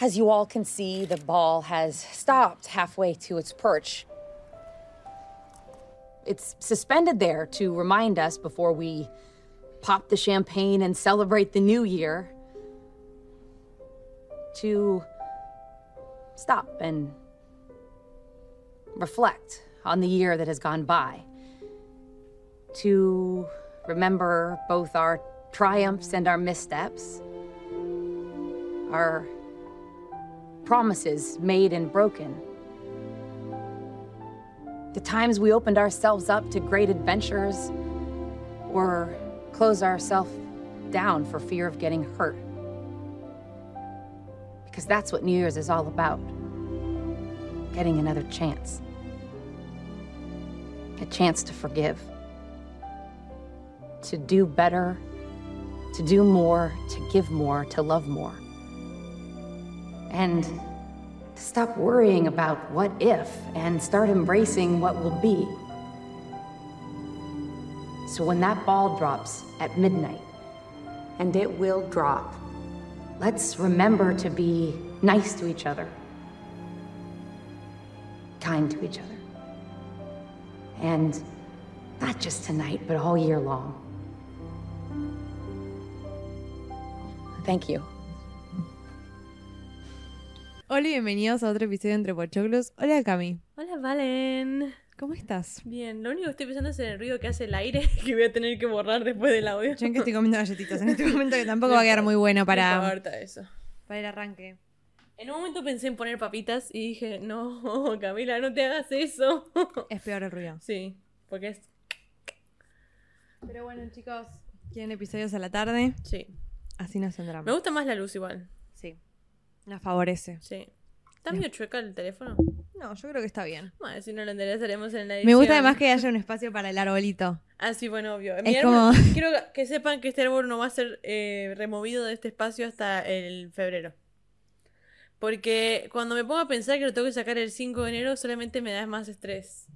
As you all can see, the ball has stopped halfway to its perch. It's suspended there to remind us before we pop the champagne and celebrate the new year to stop and reflect on the year that has gone by, to remember both our triumphs and our missteps, our promises made and broken, the times we opened ourselves up to great adventures or closed ourselves down for fear of getting hurt. Because that's what New Year's is all about getting another chance. A chance to forgive, to do better, to do more, to give more, to love more. And to stop worrying about what if and start embracing what will be. So when that ball drops at midnight, and it will drop, let's remember to be nice to each other, kind to each other. And not just tonight, but all year long. Thank you. Hola y bienvenidos a otro episodio de Entre Pochoclos. Hola Cami, Hola, Valen. ¿cómo estás? Bien, lo único que estoy pensando es en el ruido que hace el aire que voy a tener que borrar después del audio. Yo en que estoy comiendo galletitas en este momento que tampoco va a quedar muy bueno No para, eso. para el arranque. En un momento pensé en poner papitas y dije, no, Camila, no te hagas eso. Es peor el ruido. sí, porque es... Pero bueno chicos, quieren episodios a la tarde, Sí. así nos Me tendrán. gusta más la luz igual. Nos favorece. Sí. ¿Está medio chueca el teléfono? No, yo creo que está bien. Bueno, si no lo enderezaremos en la edición. Me gusta además que haya un espacio para el arbolito. Ah, sí, bueno, obvio. Es árbol- como- Quiero que sepan que este árbol no va a ser eh, removido de este espacio hasta el febrero. Porque cuando me pongo a pensar que lo tengo que sacar el 5 de enero, solamente me da más estrés.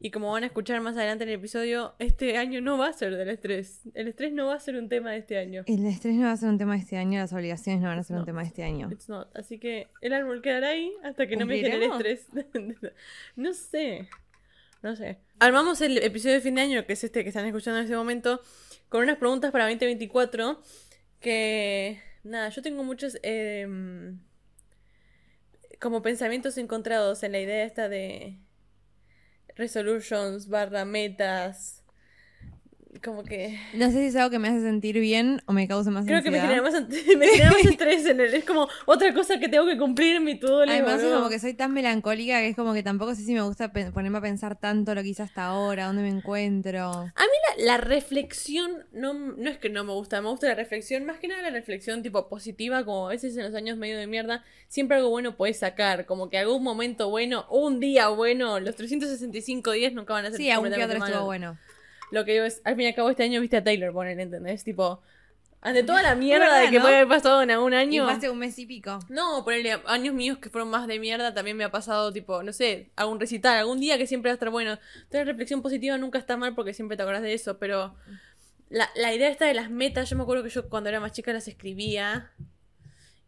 Y como van a escuchar más adelante en el episodio, este año no va a ser del estrés. El estrés no va a ser un tema de este año. El estrés no va a ser un tema de este año, las obligaciones no van a ser No. un tema de este año. It's not. Así que el árbol quedará ahí hasta que no me genere estrés. no sé. No sé. Armamos el episodio de fin de año, que es este que están escuchando en este momento, con unas preguntas para 2024. Que. Nada, yo tengo muchos. em, como pensamientos encontrados en la idea esta de. Resolutions, barra metas. Como que. No sé si es algo que me hace sentir bien o me causa más Creo que me genera más, me genera más estrés en el. Es como otra cosa que tengo que cumplir en mi todo Además es como que soy tan melancólica que es como que tampoco sé si me gusta ponerme a pensar tanto lo que hice hasta ahora, dónde me encuentro. A mí la, la reflexión no, no es que no me gusta, me gusta la reflexión, más que nada la reflexión tipo positiva, como a veces en los años medio de mierda, siempre algo bueno puedes sacar, como que algún momento bueno, un día bueno, los 365 días nunca van a ser Sí, aún que completamente otro estuvo bueno. Lo que digo es, al fin y al cabo este año viste a Taylor poner, ¿entendés? Tipo, ante toda la mierda verdad, de que ¿no? puede haber pasado en algún Y año. fue hace un mes y pico. No, ponerle años míos que fueron más de mierda también me ha pasado, tipo, no sé, algún recital, algún día que siempre va a estar bueno. Tener reflexión positiva nunca está mal porque siempre te acordás de eso, pero la, la idea esta de las metas, yo me acuerdo que yo cuando era más chica las escribía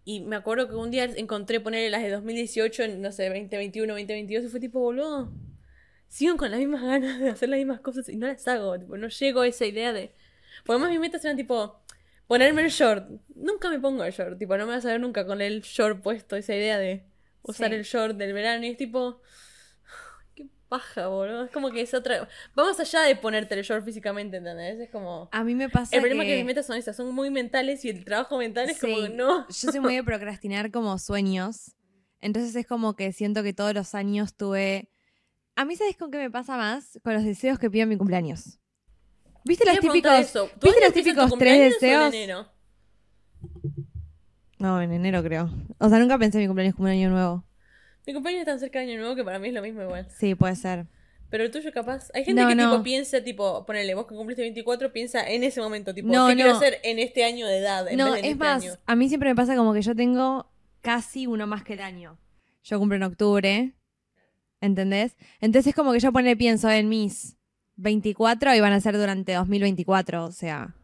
y me acuerdo que un día encontré ponerle las de 2018 en, no sé, 2021, 2022 y fue tipo, boludo, sigo con las mismas ganas de hacer las mismas cosas y no las hago, tipo, no llego a esa idea de... Por además mis metas eran tipo, Ponerme el short. Nunca me pongo el short. Tipo, no me vas a ver nunca con el short puesto. Esa idea de usar Sí. el short del verano. Y es tipo. Qué paja, boludo. Es como que es otra. Vamos allá de ponerte el short físicamente, ¿entendés? Es como. A mí me pasa El problema es que... que mis metas son esas, son muy mentales y el trabajo mental es como que no. Yo soy muy de procrastinar como sueños. Entonces es como que siento que todos los años tuve... A mí, ¿sabes con qué me pasa más? Con los deseos que pido en mi cumpleaños. ¿Viste los típicos... eso. ¿Tu ¿Viste los típicos tres o en deseos? enero? No, en enero creo. O sea, nunca pensé en mi cumpleaños como un año nuevo. Mi cumpleaños es tan cerca de año nuevo que para mí es lo mismo igual. Sí, puede ser. Pero el tuyo capaz. Hay gente No, que no. tipo piensa, tipo, ponele, vos que cumpliste 24, piensa en ese momento, tipo, No, ¿qué quiero hacer en este año de edad? En No, vez de en es este más, año? a mí siempre me pasa como que yo tengo casi uno más que el año. Yo cumplo en octubre, ¿entendés? Entonces es como que yo pone pienso en mis 24 y van a ser durante 2024, o sea,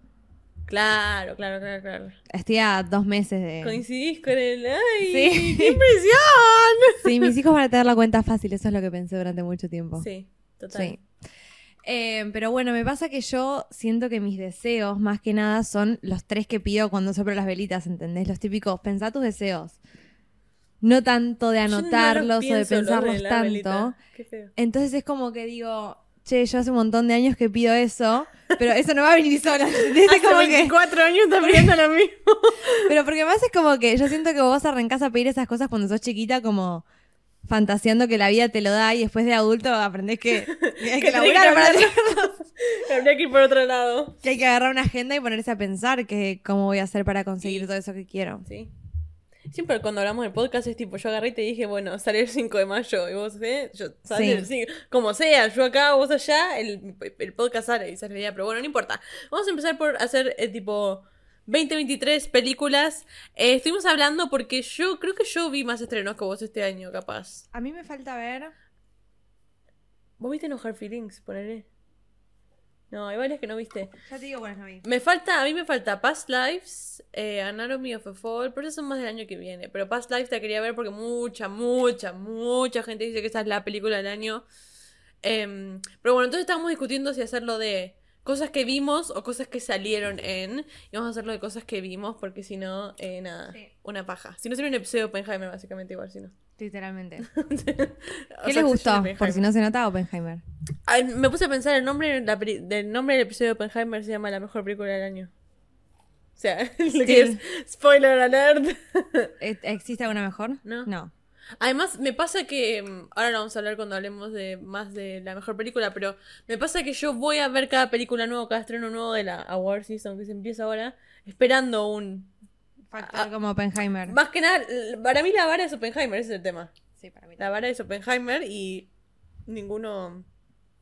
Claro, claro, claro, claro. Estoy a dos meses de... Coincidís con el. ¡Ay! Sí. ¡Qué impresión! Sí, mis hijos van a tener la cuenta fácil, eso es lo que pensé durante mucho tiempo. Sí, total. Sí. Eh, pero bueno, me pasa que yo siento que mis deseos, más que nada, son los tres que pido cuando soplo las velitas, ¿entendés? Los típicos, pensá tus deseos. No tanto de no anotarlos o de pensarlos tanto. velita. Qué feo. Entonces es como que digo, che, yo hace un montón de años que pido eso, pero eso no va a venir sola. Hace como que- 24 años estás pidiendo lo mismo. pero porque más es como que yo siento que vos arrancás a pedir esas cosas cuando sos chiquita como fantaseando que la vida te lo da y después de adulto aprendés que, que hay que Que laburar para. Habría que ir por otro lado. Que hay que agarrar una agenda y ponerse a pensar que cómo voy a hacer para conseguir todo eso que quiero. Sí. Siempre cuando hablamos del podcast es tipo, yo agarré y te dije, bueno, sale el 5 de mayo. Y vos, ¿eh? Yo, sale Sí. el 5. Como sea, yo acá, vos allá, el, el podcast sale y sale el día. Pero bueno, no importa. Vamos a empezar por hacer eh, tipo 2023 películas. Eh, estuvimos hablando porque yo creo que yo vi más estrenos que vos este año, capaz. A mí me falta ver. ¿Vos viste No Hard Feelings? Ponele. No, hay varias que no viste. Ya te digo cuáles no vi. Me falta, a mí me falta Past Lives, eh, Anatomy of a Fall, pero esas son más del año que viene. Pero Past Lives la quería ver porque mucha, mucha, mucha gente dice que esa es la película del año. Em, pero bueno, entonces estábamos discutiendo si hacerlo de cosas que vimos o cosas que salieron en. Y vamos a hacerlo de cosas que vimos porque si no, eh, nada, Sí. una paja. Si no sería un episodio de Oppenheimer, básicamente igual, si no. Literalmente. ¿Qué les gustó? Por si no se nota, Oppenheimer. Ay, me puse a pensar el nombre, la del nombre del episodio de Oppenheimer se llama La mejor película del año. O sea, lo que es spoiler alert. ¿E- ¿Existe alguna mejor? No. No. Además, me pasa que mm, ahora lo vamos a hablar cuando hablemos de más de la mejor película, pero me pasa que yo voy a ver cada película nueva, cada estreno nuevo de la Award Season que se empieza ahora, esperando un Factor Ah, como Oppenheimer. más que nada, para mí la vara es Oppenheimer, ese es el tema. Sí, para mí. La vara es Oppenheimer y ninguno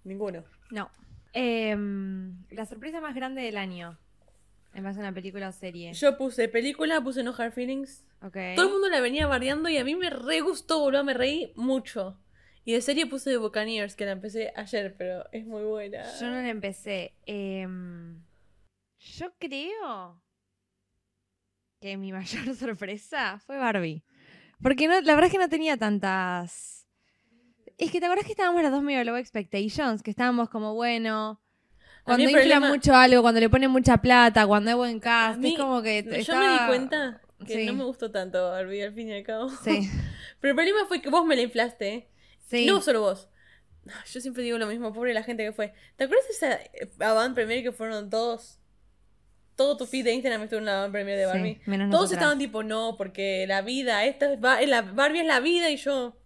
ninguno. No. Em, la sorpresa más grande del año. En base a una película o serie. Yo puse película, puse No Hard Feelings. Ok. Todo el mundo la venía bardeando y a mí me re gustó, boludo, me reí mucho. Y de serie puse The Buccaneers, que la empecé ayer, pero es muy buena. Yo no la empecé. Em, yo creo que mi mayor sorpresa fue Barbie. Porque no, la verdad es que no tenía tantas. Es que te acuerdas que estábamos las dos medio low expectations, que estábamos como, bueno, cuando problema- mucho algo, cuando le ponen mucha plata, cuando hay buen cast, mí- es como que Yo me di cuenta que Sí. no me gustó tanto Barbie al fin y al cabo. Sí, Pero el problema fue que vos me la inflaste. sí. No solo vos. Yo siempre digo lo mismo, pobre la gente que fue. ¿Te acuerdas de esa eh, avant premier que fueron todos? Todo tu feed de Instagram estuvo en la avant premier de Sí, Barbie. menos Todos estaban tipo, no, porque la vida, esta es Ba- la Barbie es la vida y yo.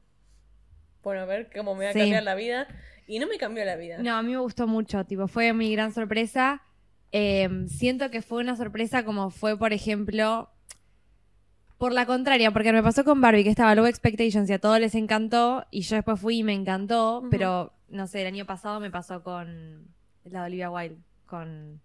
Bueno, a ver cómo me va a Sí. cambiar la vida. Y no me cambió la vida. No, a mí me gustó mucho, tipo, fue mi gran sorpresa. Eh, siento que fue una sorpresa como fue, por ejemplo, por la contraria, porque me pasó con Barbie, que estaba Low Expectations y a todos les encantó, y yo después fui y me encantó, pero no sé, el año pasado me pasó con la de Olivia Wilde, con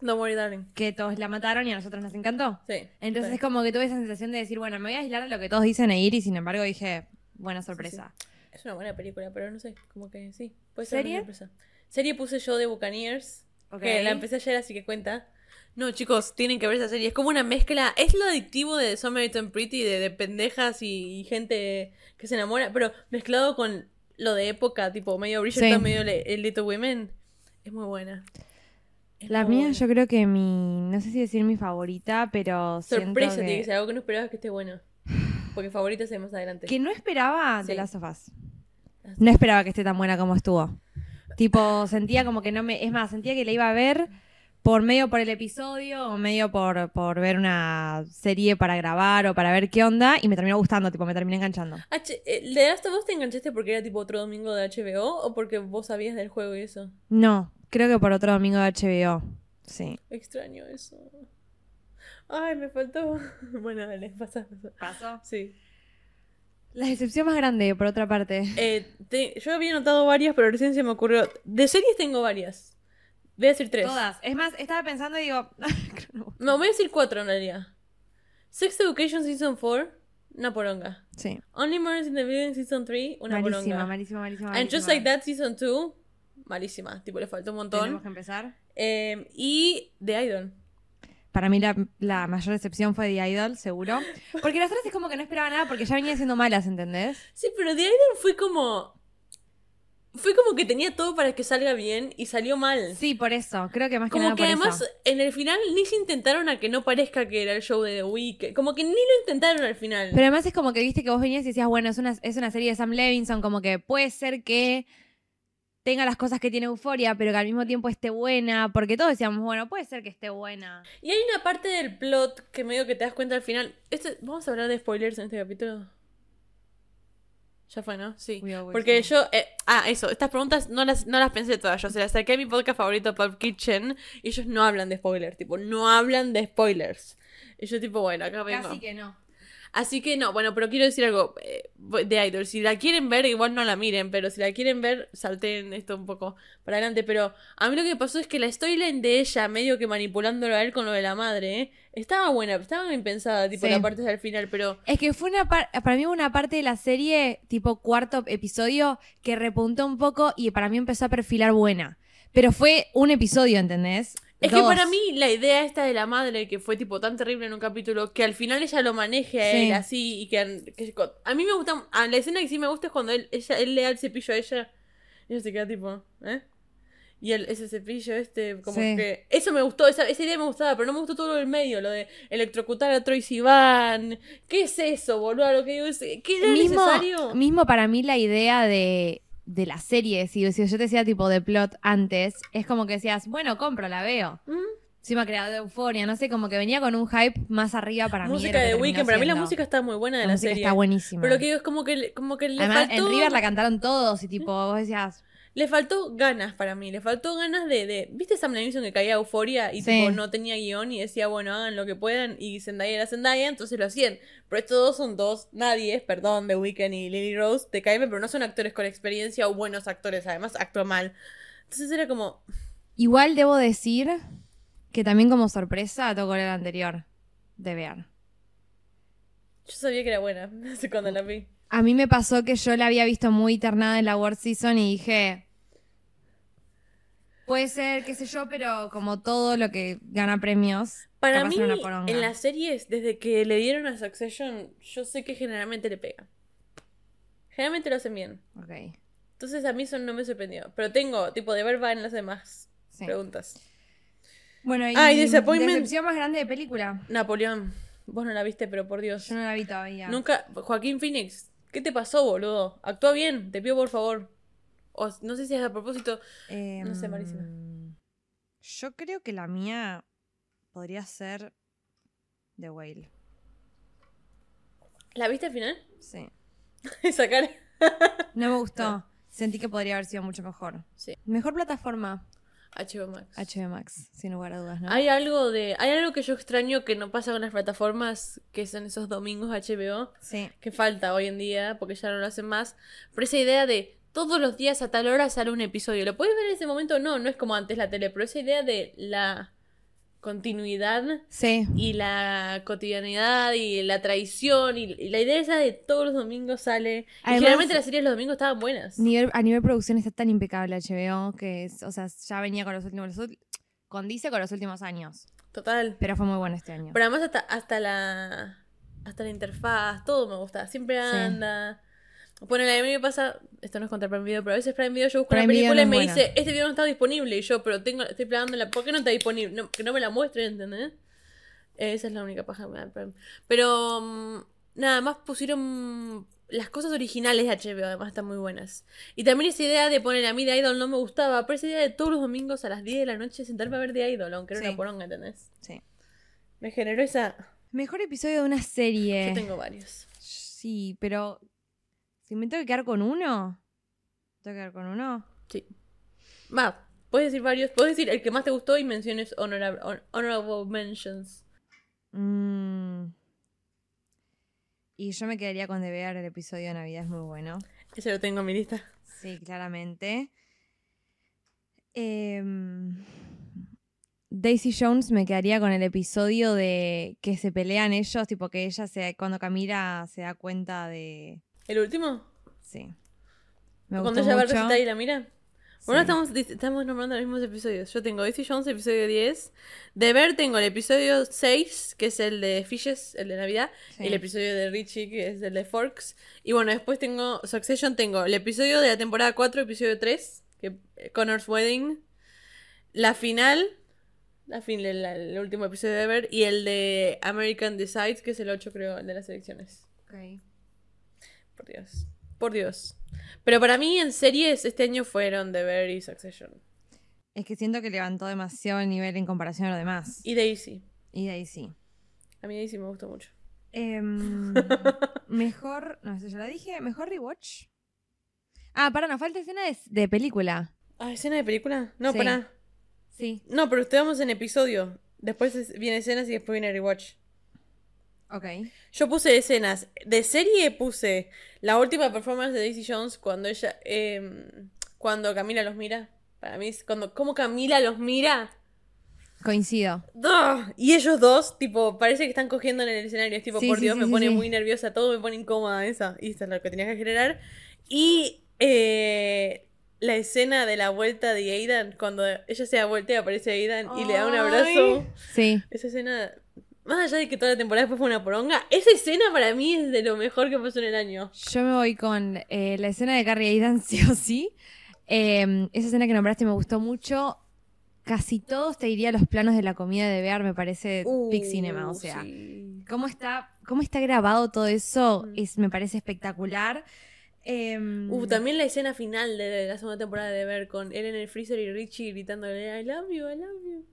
No worry, darling. que todos la mataron y a nosotros nos encantó. Sí. Entonces sí. es como que tuve esa sensación de decir, bueno, me voy a aislar de lo que todos dicen e ir, y sin embargo dije, buena sorpresa. Es una buena película, pero no sé, como que sí. Puede ser ¿Serie? una sorpresa. Serie puse yo de Buccaneers. Que la empecé ayer, así que cuenta. No, chicos, tienen que ver esa serie. Es como una mezcla. Es lo adictivo de Summerton Pretty, de, de pendejas y, y gente que se enamora, pero mezclado con lo de época, tipo medio Bridgerton, medio el Little Women. Es muy buena. Es La mía, buena. yo creo que mi, no sé si decir mi favorita, pero Sorpresa, que, tiene que ser algo que no esperabas que esté bueno. Porque favorita se ve más adelante. que no esperaba de las sofás. No esperaba que esté tan buena como estuvo. Tipo, sentía como que no me, es más, sentía que la iba a ver por medio por el episodio o medio por, por ver una serie para grabar o para ver qué onda y me terminó gustando, tipo, me terminé enganchando. H eh, ¿Le das vos te enganchaste porque era tipo otro domingo de HBO o porque vos sabías del juego y eso? No, creo que por otro domingo de HBO. Sí. Extraño eso. Ay, me faltó. Bueno, dale, pasa, pasa. ¿Pasó? Sí. La decepción más grande, por otra parte. Eh, te- yo había notado varias, pero recién se me ocurrió. De series tengo varias. Voy a decir tres. Todas. Es más, estaba pensando y digo. no. Voy a decir cuatro en realidad. Sex Education Season 4, una poronga. Sí. Only Murders in the Building Season 3, una malísima, poronga. malísima, malísima, And Just malísima. Like That Season 2, malísima. Tipo, le faltó un montón. Tenemos que empezar. Eh, y The Idol. Para mí la, la mayor decepción fue The Idol, seguro. Porque las otras es como que no esperaba nada porque ya venía siendo malas, ¿entendés? Sí, pero The Idol fue como. Fue como que tenía todo para que salga bien y salió mal. Sí, por eso. Creo que más que Como nada que por además eso. en el final ni se intentaron a que no parezca que era el show de The Weeknd. Como que ni lo intentaron al final. Pero además es como que viste que vos venías y decías, bueno, es una, es una serie de Sam Levinson, como que puede ser que tenga las cosas que tiene Euforia, pero que al mismo tiempo esté buena, porque todos decíamos, bueno, puede ser que esté buena. Y hay una parte del plot que medio que te das cuenta al final. Este- ¿Vamos a hablar de spoilers en este capítulo? Ya fue, ¿no? Sí. Porque yo. eh, ah, eso. Estas preguntas no las, no las pensé todas. Yo se las saqué a mi podcast favorito, Pop Kitchen. Y ellos no hablan de spoilers. Tipo, no hablan de spoilers. Y yo, tipo, bueno, acá vengo. Casi que no. Así que no, bueno, pero quiero decir algo eh, de Idol. Si la quieren ver, igual no la miren, pero si la quieren ver, salten esto un poco para adelante. Pero a mí lo que pasó es que la storyline de ella, medio que manipulándolo a él con lo de la madre, ¿eh? estaba buena, estaba bien pensada, tipo Sí. la parte del final, pero Es que fue una par- para mí una parte de la serie, tipo cuarto episodio, que repuntó un poco y para mí empezó a perfilar buena. Pero fue un episodio, ¿entendés? Es que para mí la idea esta de la madre, que fue tipo tan terrible en un capítulo, que al final ella lo maneje a Sí. él así y que, que- a mí me gusta, a la escena que sí me gusta es cuando él, ella, él le da el cepillo a ella y ella se queda tipo, ¿eh? Y el, ese cepillo este, como Sí. que... Eso me gustó, esa, esa idea me gustaba, pero no me gustó todo lo del medio, lo de electrocutar a Troy Sivan. ¿Qué es eso, boludo? Lo que digo es, ¿qué era mismo, necesario? mismo para mí la idea de, de la serie, si, si yo te decía tipo de plot antes, es como que decías, bueno, compro, la veo. ¿Mm? Encima creador de Euforia, no sé, como que venía con un hype más arriba para mí. música lo que de Weekend, para mí la música está muy buena de La la, música serie. está buenísima. Pero lo que digo es como que, como que le Además, faltó... en River la cantaron todos y tipo, vos decías, Le faltó ganas para mí, le faltó ganas de... de... ¿Viste Sam Levinson que caía a euforia y Sí. tipo, no tenía guion y decía, bueno, hagan lo que puedan y Zendaya era Zendaya, entonces lo hacían. Pero estos dos son dos, nadie, perdón, The Weeknd y Lily Rose, te caeme, pero no son actores con experiencia o buenos actores, además actúa mal. Entonces era como, Igual debo decir que también como sorpresa tocó el anterior de ver. yo sabía que era buena, cuándo la vi. A mí me pasó que yo la había visto muy ternada en la World Season y dije, puede ser, qué sé yo, pero como todo lo que gana premios, Para mí, una en las series, desde que le dieron a Succession, yo sé que generalmente le pega. Generalmente lo hacen bien. Ok, Entonces a mí eso no me sorprendió. Pero tengo, tipo, de ver va en las demás sí. preguntas. Bueno, y Ay, Disappointment. decepción más grande de película. Napoleón, vos no la viste, pero por Dios. Yo no la vi todavía. Nunca. Joaquín Phoenix, ¿qué te pasó, boludo? Actúa bien, te pido por favor. O no sé si es a propósito. No sé, Marísima. Em, Yo creo que la mía podría ser The Whale. ¿La viste al final? Sí. Esa cara. No me gustó. Sentí que podría haber sido mucho mejor. Sí. Mejor plataforma, HBO Max. HBO Max, sin lugar a dudas, ¿no? Hay algo de. Hay algo que yo extraño que no pasa con las plataformas que son esos domingos HBO. Sí. que falta hoy en día, porque ya no lo hacen más. Pero esa idea de todos los días a tal hora sale un episodio. ¿Lo puedes ver en ese momento? No, no es como antes la tele, pero esa idea de la continuidad Sí. y la cotidianidad y la traición y, y la idea esa de todos los domingos sale. y Además- generalmente las series los domingos estaban buenas. Nivel- a nivel producción está tan impecable HBO que, es- o sea, ya venía con los últimos, condice con los últimos años. Total. Pero fue muy bueno este año. Pero además hasta, hasta la hasta la interfaz, todo me gusta. Siempre Sí. Bueno, a mí me pasa, esto no es contra Prime Video, pero a veces Prime Video yo busco Prime una película y me dice, este video no está disponible. Y yo, pero tengo, estoy plegándola, ¿por qué no está disponible? No, que no me la muestren, ¿entendés? Esa es la única paja que me da el Prime. Pero mm, nada más pusieron las cosas originales de HBO, además están muy buenas. Y también esa idea de poner a mí de Idol no me gustaba, pero esa idea de todos los domingos a las 10 de la noche sentarme a ver de Idol, aunque era Sí. una poronga, ¿entendés? Sí. Me generó esa... Mejor episodio de una serie. Yo tengo varios. Sí, pero si me tengo que quedar con uno, tengo que quedar con uno. Sí. Va, puedes decir varios. Puedes decir el que más te gustó y menciones honorable, hon- honorable mentions. Mm. Y yo me quedaría con Bear, el episodio de Navidad es muy bueno. Ese lo tengo en mi lista. Sí, claramente. Em, Daisy Jones me quedaría con el episodio de que se pelean ellos, tipo que ella se, cuando Camila se da cuenta de. ¿El último? Sí. Me Cuando ella va a mucho. recitar y la mira. Bueno, Sí. estamos, nombrando los mismos episodios. Yo tengo Daisy Jones, episodio 10. De ver tengo el episodio 6, que es el de Fishes, el de Navidad. Sí. Y el episodio de Richie, que es el de Forks. Y bueno, después tengo Succession, tengo el episodio de la temporada 4, episodio 3, que eh, Connor's Wedding. La final, la fin, el, el último episodio de ver. Y el de American Decides, que es el 8, creo, el de las elecciones. Ok. Por Dios. Por Dios. Pero para mí en series este año fueron The Bear y Succession. Es que siento que levantó demasiado el nivel en comparación a lo demás. Y Daisy. Y sí. A mí Daisy me gustó mucho. Em, mejor. No, eso ya la dije. Mejor rewatch. Ah, para, nos falta escena de, de película. Ah, ¿escena de película? No, Sí. para. Sí. No, pero usted vamos en episodio. Después es- viene escenas y después viene rewatch. Ok. Yo puse escenas. De serie puse la última performance de Daisy Jones cuando ella. em, cuando Camila los mira. Para mí es cuando. ¿Cómo Camila los mira? Coincido. ¡Ugh! Y ellos dos, tipo, parece que están cogiendo en el escenario. Es tipo, Sí, por sí, Dios, sí, me pone muy nerviosa, todo me pone incómoda esa. Y esto es lo que tenía que generar. Y eh, la escena de la vuelta de Aidan, cuando ella se da vuelta y aparece Aidan y le da un abrazo. Sí. Esa escena, más allá de que toda la temporada después fue una poronga, esa escena para mí es de lo mejor que pasó en el año. Yo me voy con eh, la escena de Carrie Aidan, sí o sí. Eh, esa escena que nombraste me gustó mucho. Casi todos te diría los planos de la comida de Bear, me parece big cinema. O Uh, sea, sí. cómo está, cómo está grabado todo eso Mm. es, me parece espectacular. Em, Uh, también la escena final de, de la segunda temporada de Ver con él en el freezer y Richie gritándole I love you, I love you.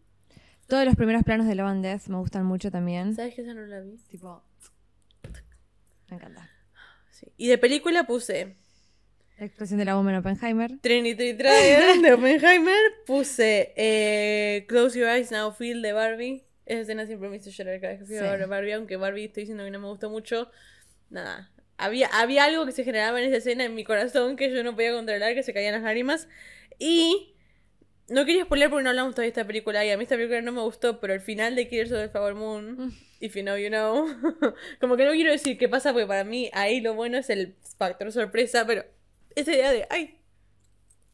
Todos los primeros planos de Love and Death me gustan mucho también. ¿Sabes que esa no la vi? Tipo, me encanta. Sí. Y de película puse La explosión de la bomba en Oppenheimer. Trinity Trial de Oppenheimer, puse eh, Close Your Eyes Now Feel de Barbie. Esa escena siempre me hizo llorar cada vez que fui a Sí. ver Barbie, aunque Barbie estoy diciendo que no me gustó mucho. Nada. Había, había algo que se generaba en esa escena en mi corazón que yo no podía controlar, que se caían las lágrimas. Y no quería spoiler porque no hablamos todavía de esta película. Y a mí esta película no me gustó, pero el final de Killers of the Flower Moon, Mm. if you know, you know. Como que no quiero decir qué pasa, porque para mí ahí lo bueno es el factor sorpresa, pero esa idea de, ay,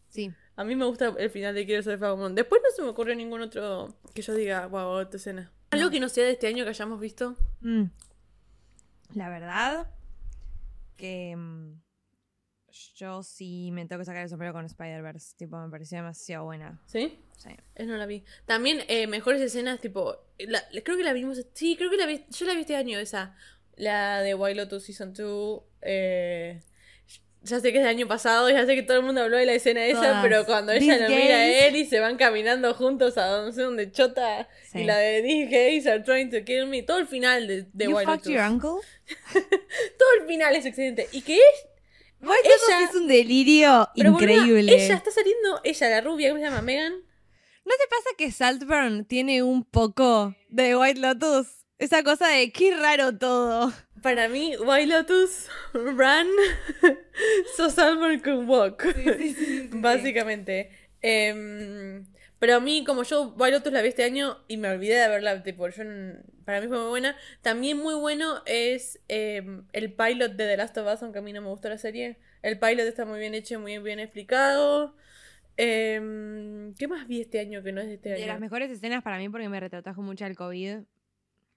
Sí. a mí me gusta el final de Quiero ser Flower Moon. Después no se me ocurre ningún otro que yo diga, wow, esta escena. Algo que no sea de este año que hayamos visto. Mm. La verdad que mm, yo sí me tengo que sacar el sombrero con Spider-Verse. Tipo, me pareció demasiado buena. ¿Sí? Sí. Es no la vi. También eh, mejores escenas, tipo. la- la- creo que la vimos. Sí, creo que la vi. Yo la vi este año, esa. La de Wild Lotus Season 2. Eh, ya sé que es del año pasado, ya sé que todo el mundo habló de la escena esa, pero cuando ella lo mira a él y se van caminando juntos a no sé dónde chota. Sí. Y la de These gays are trying to kill me. Todo el final de, de you Wild fucked Lotus. your uncle? Todo el final es excelente. ¿Y qué es? Bueno, Ella- es un delirio Pero, boluda, increíble. ella está saliendo, ella, la rubia, ¿cómo se llama? Megan. ¿No te pasa que Saltburn tiene un poco de White Lotus? Esa cosa de qué raro todo. Para mí, White Lotus, Run, So Salmon Can Walk. Básicamente. Em, pero a mí, como yo White Lotus la vi este año y me olvidé de verla, tipo, yo, para mí fue muy buena. También muy bueno es em, el pilot de The Last of Us, aunque a mí no me gustó la serie. El pilot está muy bien hecho, muy bien explicado. Em, ¿Qué más vi este año que no es de este De año? las mejores escenas para mí porque me retrotrajo mucho al COVID.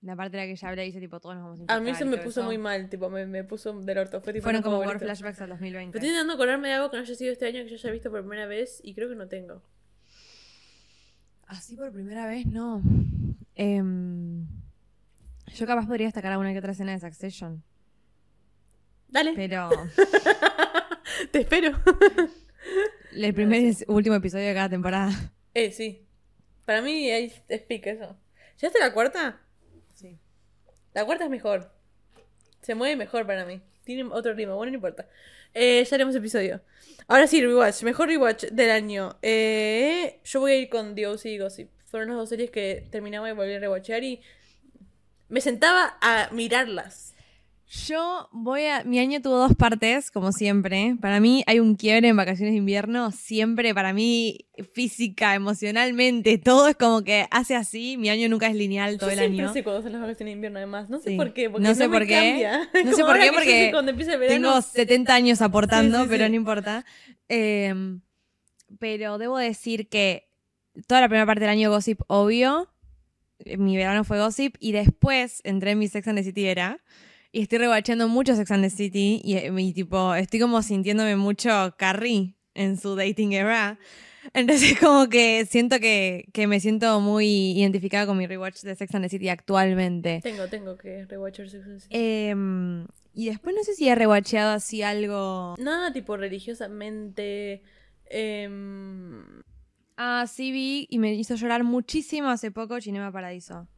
La parte de la que ella habla y dice tipo todos nos vamos a A mí se me puso eso. muy mal, tipo, me, me puso del orto. Fue, tipo, Fueron como por flashbacks al 2020. Me estoy intentando acordarme de algo que no haya sido este año que yo haya visto por primera vez y creo que no tengo. Así por primera vez, no. Em, yo capaz podría destacar alguna que otra escena de Succession. Dale, Pero te espero. el primer y último episodio de cada temporada. eh, sí. Para mí ahí es pica eso. ¿Ya está la cuarta? Sí. La cuarta es mejor. Se mueve mejor para mí. Tiene otro ritmo, bueno, no importa. Eh, ya haremos episodio. Ahora sí, rewatch. Mejor rewatch del año. Eh, yo voy a ir con The OC y Gossip. Fueron las dos series que terminaba y volví a rewatchear y me sentaba a mirarlas. Yo voy a. Mi año tuvo dos partes, como siempre. Para mí hay un quiebre en vacaciones de invierno. Siempre, para mí, física, emocionalmente, todo es como que hace así. Mi año nunca es lineal todo Yo el siempre año. sé cuando son las vacaciones de invierno, además. No sé Sí. por qué. Porque No sé me por qué. cambia. No sé por qué, porque cuando empieza el verano. Tengo 70 años aportando, Sí, sí, pero no importa. Eh, pero debo decir que toda la primera parte del año Gossip, obvio. Mi verano fue Gossip y después entré en mi Sex and the City era. Y estoy rewatchando mucho Sex and the City y, y tipo, estoy como sintiéndome mucho Carrie en su dating era. Entonces como que siento que, que me siento muy identificada con mi rewatch de Sex and the City actualmente. Tengo, tengo que rewatchar Sex and the City. Em, y después no sé si he rewatcheado así algo... Nada tipo religiosamente. em, Ah, sí vi y me hizo llorar muchísimo hace poco Cinema Paradiso.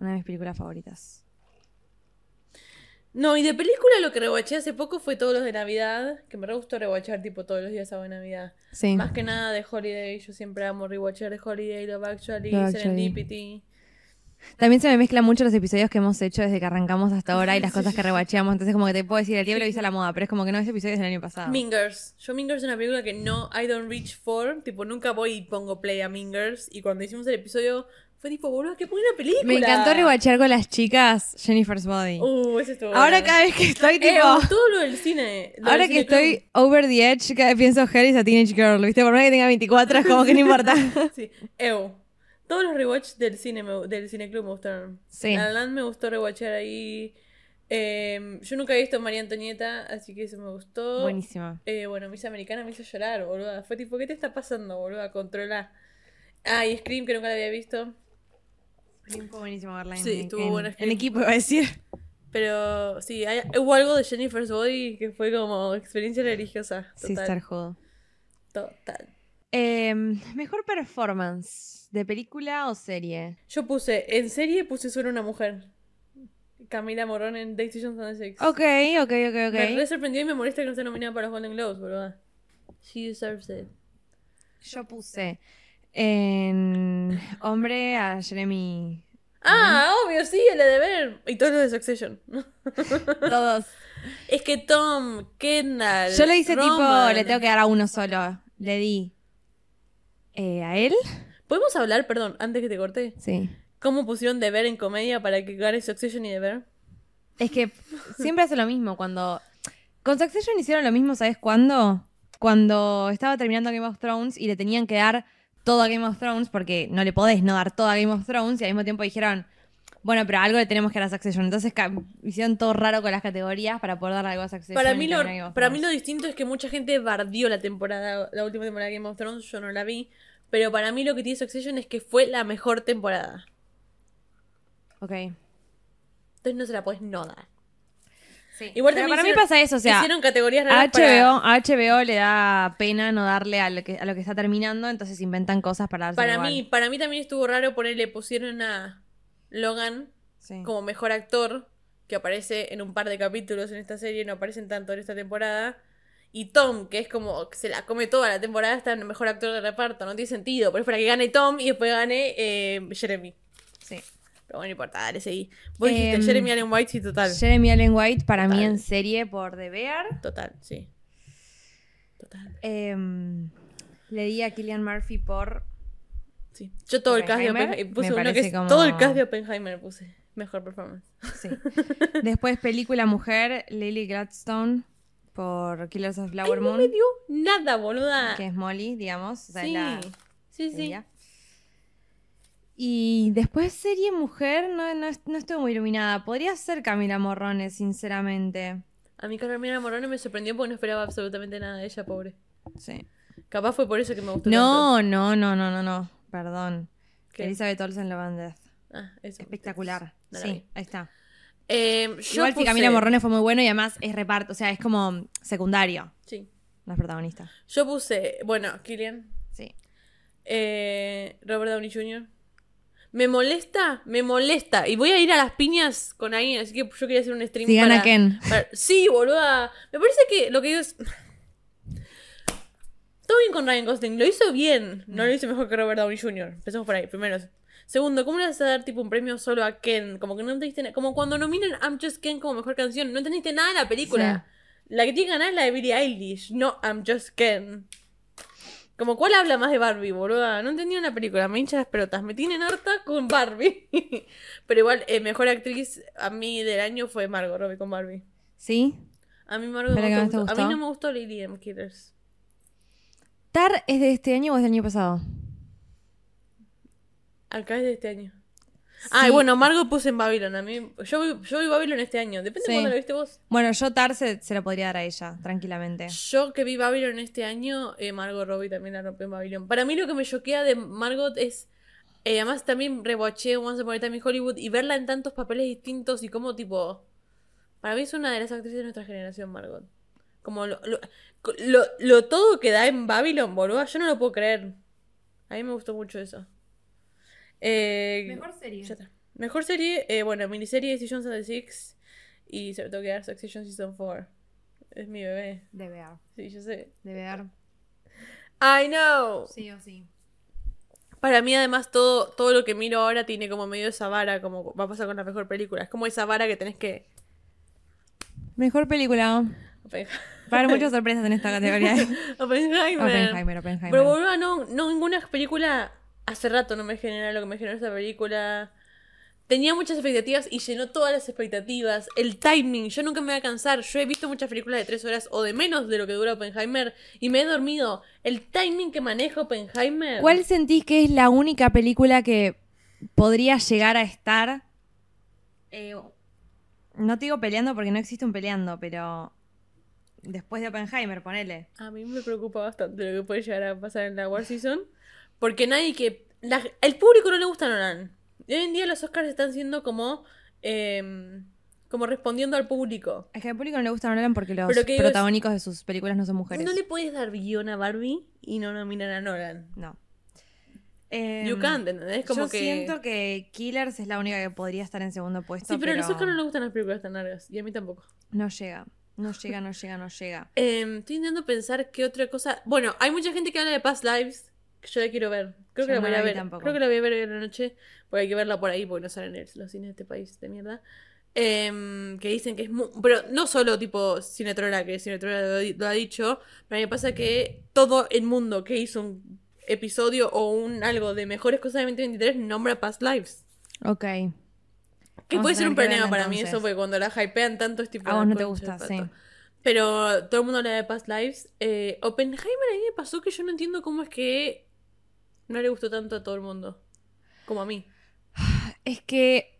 Una de mis películas favoritas. No, y de película lo que rewatché hace poco fue todos los de Navidad, que me re gustó rewatchar tipo todos los días a Navidad. Sí. Más que nada de Holiday, yo siempre amo rewatchar de Holiday, Love Actually, Love Actually. También se me mezclan mucho los episodios que hemos hecho desde que arrancamos hasta ahora y las cosas que rewatcheamos. Entonces como que te puedo decir, el diablo avisa la moda, pero es como que no, ese episodio es del año pasado. Mingers. Yo Mingers es una película que no, I don't reach for. Tipo, nunca voy y pongo play a Mingers. Y cuando hicimos el episodio, fue tipo, boludo, qué buena película. Me encantó rewatchear con las chicas Jennifer's Body. Uh, ese estuvo ahora bueno. cada vez que estoy tipo... Eh, todo lo del cine. lo Ahora del que cine club. estoy over the edge, cada vez pienso Hell is a teenage girl, ¿viste? Por más que tenga 24, es como que no importa. Sí. Ew. Todos los rewatch del cine me- del cine club me gustaron. Sí. La Land me gustó rewatchar ahí. Eh, yo nunca he visto María Antonieta, así que eso me gustó. Buenísima. Eh, bueno, Miss Americana me hizo llorar, boluda. Fue tipo, ¿qué te está pasando, boluda? Controla. Ah, y Scream, que nunca la había visto. Fue buenísimo verla en, Sí, estuvo en- buena en equipo, iba a decir. Pero sí, hay- hubo algo de Jennifer's Body que fue como experiencia religiosa. Total. Sisterhood. Total. Eh, mejor performance, ¿de película o serie? Yo puse, en serie puse solo una mujer. Camila Morón en Decisions on the Six. Ok, ok, ok, Me re ok. sorprendió y me molesta que no esté nominada para los Golden Globes, boludo. She deserves it. Yo puse en hombre a Jeremy. Ah, obvio, sí, el de deber. Y todos los de Succession. Todos. es que Tom, Kendall. Yo le hice tipo, le tengo que dar a uno solo. Le di eh, a él. ¿Podemos hablar, perdón, antes que te corté? Sí. ¿Cómo pusieron deber en comedia para que gane Succession y deber? Es que siempre hace lo mismo. Cuando. Con Succession hicieron lo mismo, ¿sabes cuándo? Cuando estaba terminando Game of Thrones y le tenían que dar todo a Game of Thrones, porque no le podés no dar todo a Game of Thrones, y al mismo tiempo dijeron, bueno, pero algo le tenemos que dar a Succession. Entonces hicieron todo raro con las categorías para poder dar algo a Succession. Para mí, lo, para mí lo distinto es que mucha gente bardió la temporada, la última temporada de Game of Thrones, yo no la vi. Pero para mí lo que tiene Succession es que fue la mejor temporada. Ok. Entonces no se la podés no dar. Sí. Igual Pero también para mí pasa eso, o sea, hicieron categorías raras HBO, a HBO le da pena no darle a lo, que, a lo que está terminando, entonces inventan cosas para darse Para mí, para mí también estuvo raro ponerle, pusieron a Logan Sí. como mejor actor, que aparece en un par de capítulos en esta serie, no aparecen tanto en esta temporada. Y Tom, que es como que se la come toda la temporada, está en el mejor actor de reparto, no tiene sentido. Pero es para que gane Tom y después gane eh, Jeremy. Sí. Pero bueno, no importa, dale, seguí. Vos dijiste Em, Jeremy Allen White, sí, total. Jeremy Allen White para mí en serie por The Bear. Total, sí. Total, Em, le di a Killian Murphy por. sí. Yo todo el cast de Oppenheimer, puse uno que parece es como- todo el cast de Oppenheimer puse. Mejor performance. Sí. Después, película mujer, Lily Gladstone por Killers of Flower Ay, no Moon, me dio nada, boluda. que es Molly, digamos. O sea, es Sí, la- sí, sí. ella. Y después, serie mujer, no, no, no estuve muy iluminada. Podría ser Camila Morrones, sinceramente. A mí Carolina Morone me sorprendió porque no esperaba absolutamente nada de ella, pobre. Sí. Capaz fue por eso que me gustó tanto. No, no, no, no, no, no. Perdón. ¿Qué? Elizabeth Olsen Love and Death. Ah, eso. Espectacular. No la sí, ahí está. Eh, yo Igual si puse- Camila Morrones fue muy bueno y además es reparto, o sea, es como secundario, Sí. no es protagonista. Yo puse, bueno, Killian, Sí. eh, Robert Downey Jr. Me molesta, me molesta. Y voy a ir a las piñas con alguien, así que yo quería hacer un stream Si gana para- Ken. para- Sí, boluda. Me parece que lo que digo es... Todo bien con Ryan Gosling, lo hizo bien. No lo hizo mejor que Robert Downey Jr. Empecemos por ahí, primero. Segundo, ¿cómo le vas a dar tipo un premio solo a Ken? Como que no entendiste nada. Como cuando nominan I'm Just Ken como mejor canción, no entendiste nada de la película. La que tiene que ganar es la de Billie Eilish, no I'm Just Ken. Como cuál habla más de Barbie, boluda. No entendí una película, me hincha las pelotas. Me tienen harta con Barbie. Pero igual, eh, mejor actriz a mí del año fue Margot Robbie con Barbie. ¿Sí? A mí Margot ¿Fue la no. A mí no me gustó Lily M. Killers. ¿Tar es de este año o es del año pasado? Acá es de este año. Y Sí. bueno, Margot puse en Babylon. A mí, yo, vi- yo vi Babylon este año. Depende Sí. de cuándo lo viste vos. Bueno, yo Tar se, se lo podría dar a ella, tranquilamente. Yo que vi Babylon este año, eh, Margot Robbie también la rompió en Babylon. Para mí lo que me choquea de Margot es. eh, además también rewatché Once Upon a Time in Hollywood y verla en tantos papeles distintos y como tipo. Para mí es una de las actrices de nuestra generación, Margot. Como lo, lo, lo, lo todo que da en Babylon, boludo. Yo no lo puedo creer. A mí me gustó mucho eso. Eh, serie. ya está. Mejor serie, eh, bueno, miniserie Decisions of the Six y se lo tengo que dar Succession Season 4. Es mi bebé. De ver, Sí, yo sé. de ver. I know. Sí o sí. Para mí, además, todo, todo lo que miro ahora tiene como medio esa vara, como va a pasar con la mejor película. Es como esa vara que tenés que. Mejor película. Va a haber muchas sorpresas en esta categoría. Oppenheimer. Oppenheimer, Oppenheimer. Pero boludo, no, no, ninguna película hace rato no me genera lo que me generó esa película. Tenía muchas expectativas y llenó todas las expectativas. El timing, yo nunca me voy a cansar. Yo he visto muchas películas de tres horas o de menos de lo que dura Oppenheimer y me he dormido. El timing que maneja Oppenheimer. ¿Cuál sentís que es la única película que podría llegar a estar? eh, no te digo peleando porque no existe un peleando, pero después de Oppenheimer, ponele. A mí me preocupa bastante lo que puede llegar a pasar en la War Season. Porque nadie que. la- el público no le gusta a Nolan. Hoy en día los Oscars están siendo como. em, como respondiendo al público. Es que al público no le gusta Nolan porque los es- protagónicos de sus películas no son mujeres. No le puedes dar guion a Barbie y no nominar a Nolan. No. Em, You can't, ¿entendés? Como yo que. siento que Killers es la única que podría estar en segundo puesto. Sí, pero, a los Oscars no les gustan las películas tan largas. Y a mí tampoco. no llega. No llega, no llega, no llega. Em, estoy intentando pensar qué otra cosa. Bueno, hay mucha gente que habla de Past Lives. Yo la quiero ver. Creo Yo que la no voy a la ver. tampoco. Creo que la voy a ver en la noche. Porque hay que verla por ahí porque no salen en los cines de este país de mierda. Em, que dicen que es muy. Pero no solo tipo Cinetrola, que Cinetrola lo, lo ha dicho. Pero a mí me pasa que todo el mundo que hizo un episodio o un algo de mejores cosas de 2023 nombra Past Lives. Ok. Que puede ser un problema verla para mí eso, porque cuando la hypean tanto es tipo. A vos no te gusta, sí. Pero todo el mundo habla de Past Lives. Eh, Oppenheimer a mí me pasó que yo no entiendo cómo es que no le gustó tanto a todo el mundo. Como a mí. Es que.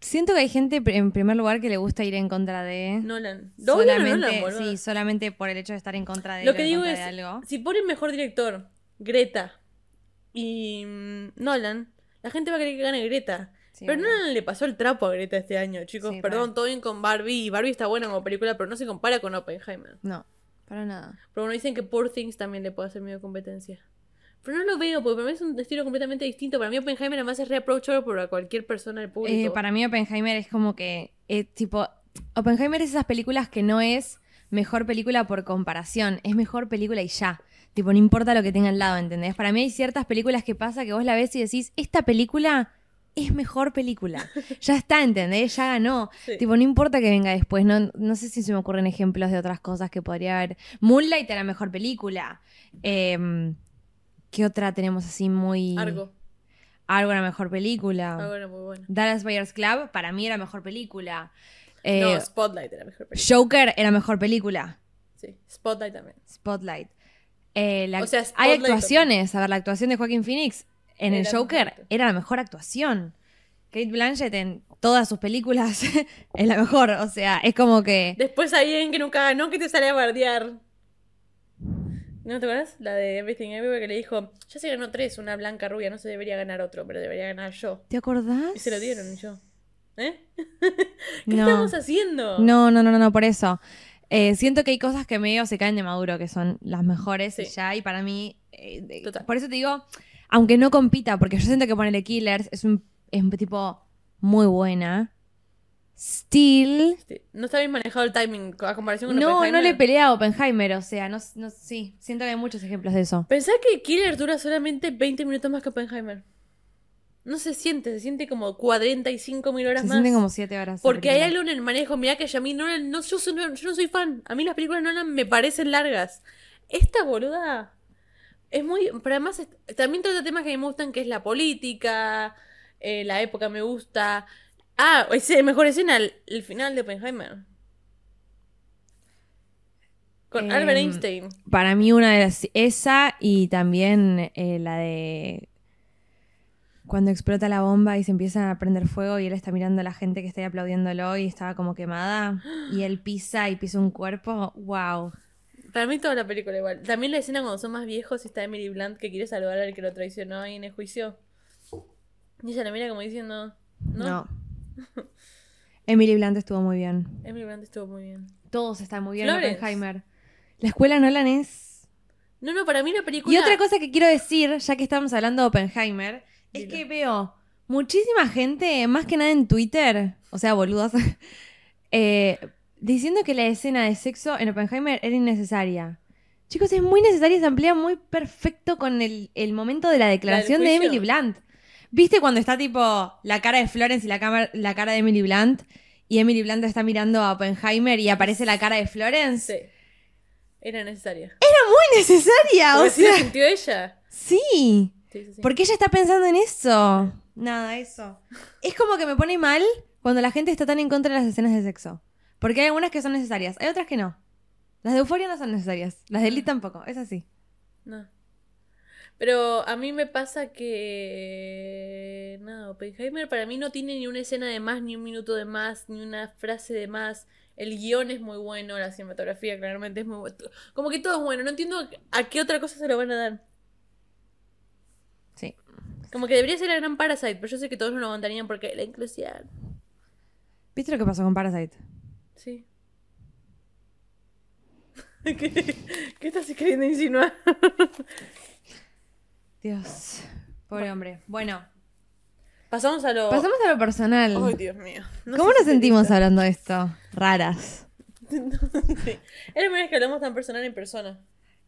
Siento que hay gente, en primer lugar, que le gusta ir en contra de. Nolan. No, Nolan, solamente, boludo. sí, solamente por el hecho de estar en contra de Lo que digo es, algo. si ponen mejor director, Greta y mm, Nolan, la gente va a querer que gane Greta. Sí, pero. Nolan le pasó el trapo a Greta este año, chicos. Sí, Perdón, todo bien con Barbie. Barbie está buena como película, pero no se compara con Oppenheimer. No, para nada. Pero bueno, dicen que Poor Things también le puede hacer medio competencia. Pero no lo veo, porque para mí es un estilo completamente distinto. Para mí Oppenheimer además es reapproachable por cualquier persona del público. Eh, para mí, Oppenheimer es como que. eh, tipo. Oppenheimer es esas películas que no es mejor película por comparación. Es mejor película y ya. Tipo, no importa lo que tenga al lado, ¿entendés? Para mí hay ciertas películas que pasa que vos la ves y decís, esta película es mejor película. Ya está, ¿entendés? Ya ganó. Sí. Tipo, no importa que venga después. No, no sé si se me ocurren ejemplos de otras cosas que podría haber. Moonlight era mejor película. Em, ¿Qué otra tenemos así muy. Argo. Argo era mejor película. Argo era muy bueno. Dallas Buyers Club para mí era mejor película. Eh, no, Spotlight era mejor película. Joker era mejor película. Sí, Spotlight también. Spotlight. Eh, la- O sea, hay Spotlight actuaciones. A ver, la actuación de Joaquín Phoenix en el Joker perfecto. era la mejor actuación. Kate Blanchett en todas sus películas es la mejor. O sea, es como que. Después hay alguien que nunca ganó que te sale a bardear. ¿No te acuerdas? La de Everything Everywhere que le dijo, ya se ganó tres, una blanca rubia, no se debería ganar otro, pero debería ganar yo. ¿Te acordás? Y se lo dieron yo. ¿Eh? ¿Qué No. estamos haciendo? No, no, no, no, no, por eso. Eh, siento que hay cosas que medio se caen de maduro, que son las mejores Sí. ya, y para mí, eh, de- Total. por eso te digo, aunque no compita, porque yo siento que ponerle Killers es un, es un tipo muy buena, still, Sí, No está bien manejado el timing a comparación con no, no Oppenheimer. le pelea a Oppenheimer, o sea, no, no, sí, siento que hay muchos ejemplos de eso. Pensá que Killer dura solamente 20 minutos más que Oppenheimer. No se siente, se siente como 45 mil horas Se más. sienten como siete horas. esa Porque hay algo en el manejo. Mirá que a mí no, no, yo, soy- no- yo no soy fan. A mí las películas no me parecen largas. Esta boluda es muy. Pero además es- también trata temas que me gustan, que es la política, eh, la época me gusta. Ah, ese, mejor escena, el, el final de Oppenheimer. Con Em, Albert Einstein. Para mí una de las... Esa y también eh, la de... Cuando explota la bomba y se empiezan a prender fuego y él está mirando a la gente que está ahí aplaudiéndolo y estaba como quemada y él pisa y pisa un cuerpo. ¡Wow! Para mí toda la película igual. También la escena cuando son más viejos y está Emily Blunt que quiere salvar al que lo traicionó ahí en el juicio. Y ella la mira como diciendo, ¿no? No. Emily Blunt estuvo muy bien. Emily Blunt estuvo muy bien. Todos están muy bien. Florence. Oppenheimer. La escuela Nolan es... No, no, para mí la película... Y otra cosa que quiero decir, ya que estamos hablando de Oppenheimer, es que veo muchísima gente, más que nada en Twitter, o sea, boludos, eh, diciendo que la escena de sexo en Oppenheimer era innecesaria. Chicos, es muy necesaria y se amplía muy perfecto con el, el momento de la declaración de? Emily Blunt. ¿Viste cuando está tipo la cara de Florence y la, cama- la cara de Emily Blunt? Y Emily Blunt está mirando a Oppenheimer y aparece la cara de Florence. Sí. Era necesaria. Muy necesaria, o Porque así lo sea. sintió ella. Sí. Sí, sí, sí. ¿Por qué ella está pensando en eso? Nada, eso. Es como que me pone mal cuando la gente está tan en contra de las escenas de sexo. Porque hay algunas que son necesarias, hay otras que no. Las de Euforia no son necesarias, las de Elite tampoco, es así. No. Pero a mí me pasa que. Oppenheimer para mí no tiene ni una escena de más, ni un minuto de más, ni una frase de más. El guion es muy bueno, la cinematografía claramente es muy bueno. Como que todo es bueno. No entiendo a qué otra cosa se lo van a dar. Sí. Como que debería ser la gran Parasite, pero yo sé que todos no lo aguantarían porque la inclusión. ¿Viste lo que pasó con Parasite? Sí. ¿Qué, qué estás queriendo insinuar? Dios. Pobre hombre. Bueno, Pasamos a lo. pasamos a lo personal. Ay, Dios mío. No ¿Cómo nos sentimos hablando de esto? Raras. Sí. Es la primera vez que hablamos tan personal en persona.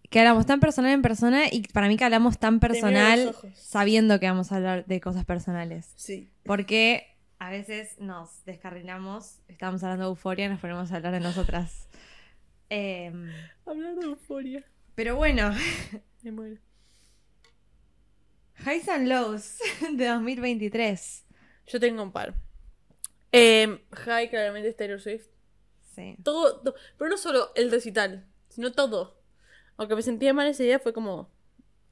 Que hablamos tan personal en persona y para mí que hablamos tan personal sabiendo que vamos a hablar de cosas personales. Sí. Porque a veces nos descarrilamos, estamos hablando de euforia y nos ponemos a hablar de nosotras. Em, Hablar de euforia. pero bueno, Me muero. Highs and Lows de 2023. Yo tengo un par. Eh, High, claramente es Taylor Swift. Sí. Todo, to- pero no solo el recital, sino todo. Aunque me sentía mal ese día, fue como.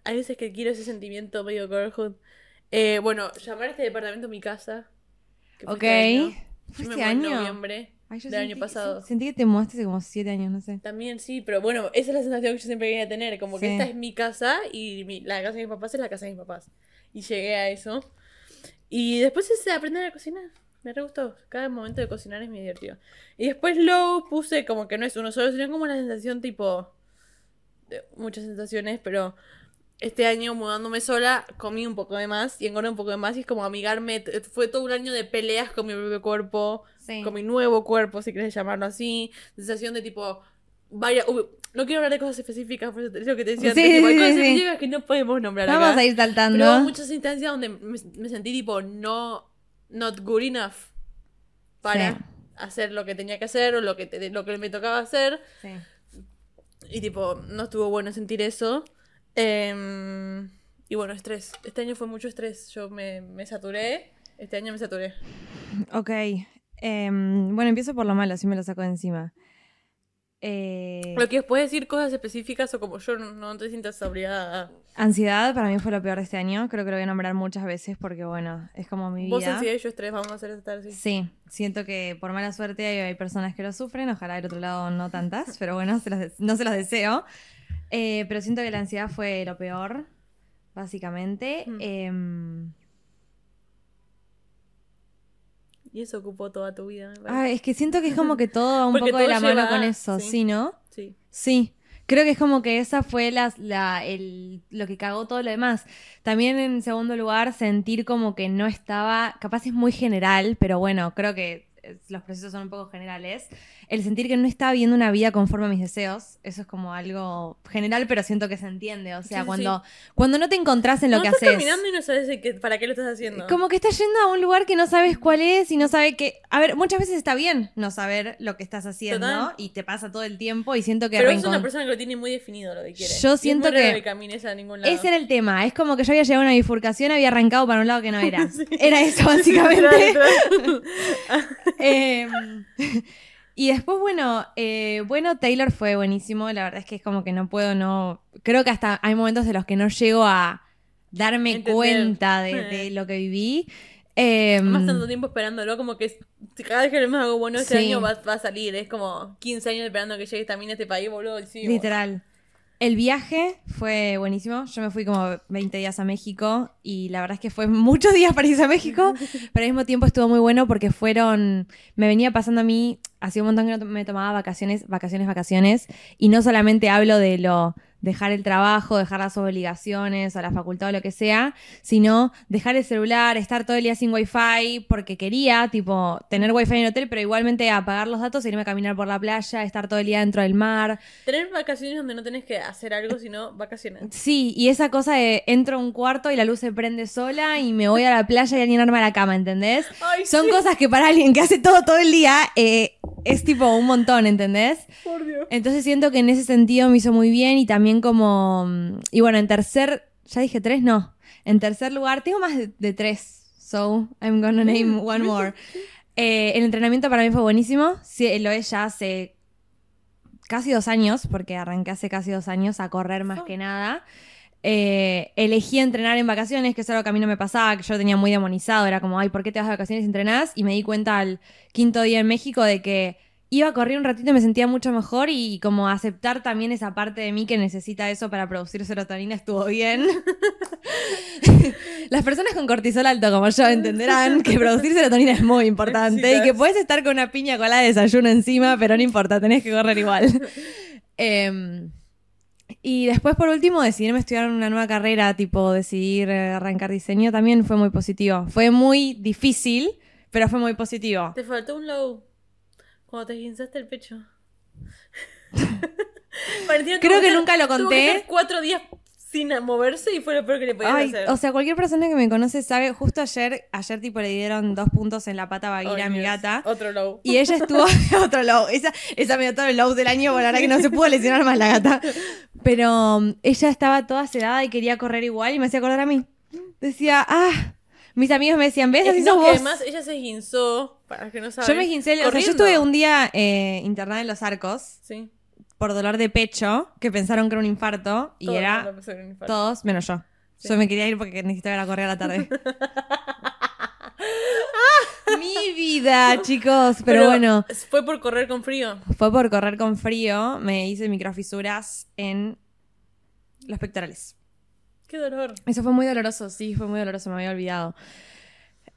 Hay veces que quiero ese sentimiento medio girlhood. Eh, bueno, llamar a este departamento mi casa. que fue Ok. este año. Yo ¿Fue me este mudé en año? noviembre Ay, yo del sentí año que- pasado. Sentí que te mudaste hace como siete años, no sé. También sí, pero bueno, esa es la sensación que yo siempre quería tener. Como que Sí. esta es mi casa y mi- la casa de mis papás es la casa de mis papás. Y llegué a eso. Y después es aprender a cocinar. Me re gustó. Cada momento de cocinar es muy divertido. Y después Low puse como que no es uno solo, sino como una sensación tipo. de muchas sensaciones, pero este año mudándome sola comí un poco de más y engordé un poco de más. Y es como amigarme. Fue todo un año de peleas con mi propio cuerpo Sí. con mi nuevo cuerpo, si querés llamarlo así. Sensación de tipo. Vaya, no quiero hablar de cosas específicas, por eso es lo que te decía Sí, antes. tipo, hay sí, cosas sí, sí. específicas que no podemos nombrar Vamos acá. a ir saltando. Pero hubo muchas instancias donde me, me sentí tipo no. Not good enough para hacer lo que tenía que hacer o lo que, te- lo que me tocaba hacer. Sí. Y tipo, no estuvo bueno sentir eso. Em, y bueno, estrés. Este año fue mucho estrés. Yo me, me saturé. Este año me saturé. Ok. em, bueno, empiezo por lo malo, así me lo saco de encima. Eh, Lo que después decir cosas específicas o como yo no, te sientas obligada ansiedad para mí fue lo peor de este año. Creo que lo voy a nombrar muchas veces porque, bueno, es como mi Vos vida. ansiedad y yo estrés, vamos a hacer esta tarde. Sí, siento que por mala suerte hay, hay personas que lo sufren, ojalá del otro lado no tantas, pero bueno, se las no se los deseo. Eh, pero siento que la ansiedad fue lo peor, básicamente. Mm. Em, Y eso ocupó toda tu vida. ah, es que siento que es como que todo un poco de la mano lleva- con eso, sí. ¿sí, no? Sí. Sí, creo que es como que esa fue la, la- el- lo que cagó todo lo demás. También en segundo lugar, sentir como que no estaba, capaz es muy general, pero bueno, creo que los procesos son un poco generales. El sentir que no estaba viviendo una vida conforme a mis deseos, eso es como algo general, pero siento que se entiende. O sea, Sí, sí, cuando, cuando no te encontrás en lo No que estás haces. caminando y no sabes qué- para qué lo estás haciendo. Como que estás yendo a un lugar que no sabes cuál es y no sabe que... A ver, muchas veces está bien no saber lo que estás haciendo Total. y te pasa todo el tiempo y siento que Pero es una persona que lo tiene muy definido lo que quiere. Yo Y es siento muy que- camines a ningún lado. Ese era el tema. Es como que yo había llegado a una bifurcación, había arrancado para un lado que no era. Era eso, básicamente. Em, Y después, bueno, eh, bueno, Taylor fue buenísimo. La verdad es que es como que no puedo, no. Creo que hasta hay momentos de los que no llego a darme Entender. cuenta de, de lo que viví. Eh, Más tanto tiempo esperándolo, como que cada vez que me hago bueno este Sí. año va, va a salir. Es como 15 años esperando que llegue también a este país, boludo. sí, Literal. El viaje fue buenísimo. Yo me fui como 20 días a México y la verdad es que fue muchos días para irse a México, pero al mismo tiempo estuvo muy bueno porque fueron, me venía pasando a mí, hacía un montón que no me tomaba vacaciones, vacaciones, vacaciones, y no solamente hablo de lo dejar el trabajo, dejar las obligaciones o la facultad o lo que sea, sino dejar el celular, estar todo el día sin wifi porque quería, tipo, tener wifi en el hotel, pero igualmente apagar los datos, irme a caminar por la playa, estar todo el día dentro del mar. Tener vacaciones donde no tenés que hacer algo, sino vacaciones. Sí, y esa cosa de entro a un cuarto y la luz se prende sola y me voy a la playa y alguien arma la cama, ¿entendés? Ay, Son sí, cosas que para alguien que hace todo todo el día eh, es tipo un montón, ¿entendés? por Dios. Entonces siento que en ese sentido me hizo muy bien y también como... mm, Y bueno, en tercer... ¿Ya dije tres? No. En tercer lugar, tengo más de, de tres. So, I'm gonna name one more. Eh, el entrenamiento para mí fue buenísimo. Sí, lo es ya hace casi dos años, porque arranqué hace casi dos años a correr más Oh. que nada. Eh, elegí entrenar en vacaciones, que es algo que a mí no me pasaba, que yo lo tenía muy demonizado. Era como, ay, ¿por qué te vas de vacaciones y entrenás? Y me di cuenta al quinto día en México de que iba a correr un ratito y me sentía mucho mejor y como aceptar también esa parte de mí que necesita eso para producir serotonina estuvo bien. Las personas con cortisol alto como yo entenderán que producir serotonina es muy importante y que puedes estar con una piña colada de desayuno encima, pero no importa, tenés que correr igual. Em, y después, por último, decidirme estudiar una nueva carrera, tipo decidir eh, arrancar diseño, también fue muy positivo. Fue muy difícil, pero fue muy positivo. Te faltó un low. Cuando te guinzaste el pecho. Creo que nunca lo que conté. cuatro días sin moverse y fue lo peor que le podías Ay, hacer. o sea, cualquier persona que me conoce sabe, justo ayer, ayer tipo le dieron dos puntos en la pata vaguira Ay, a mi Dios. gata. Otro low. Y ella estuvo otro low. Esa, esa me dio todo el low del año, por la verdad que no se pudo lesionar más la gata. Pero um, ella estaba toda sedada y quería correr igual y me hacía acordar a mí. Decía, ah, mis amigos me decían, ¿ves? Es- Así no, sos vos. además ella se guinzó, para que no saben. Yo me gincé, o sea, yo estuve un día eh, internada en los arcos Sí. Por dolor de pecho, que pensaron que era un infarto, y Todo el era mundo empezó con un infarto. todos, menos yo. Yo me quería ir porque necesitaba ir a correr a la tarde. Mi vida, chicos. Pero, bueno, Fue por correr con frío. fue por correr con frío. Me hice microfisuras en los pectorales. Qué dolor. Eso fue muy doloroso, sí, fue muy doloroso, me había olvidado.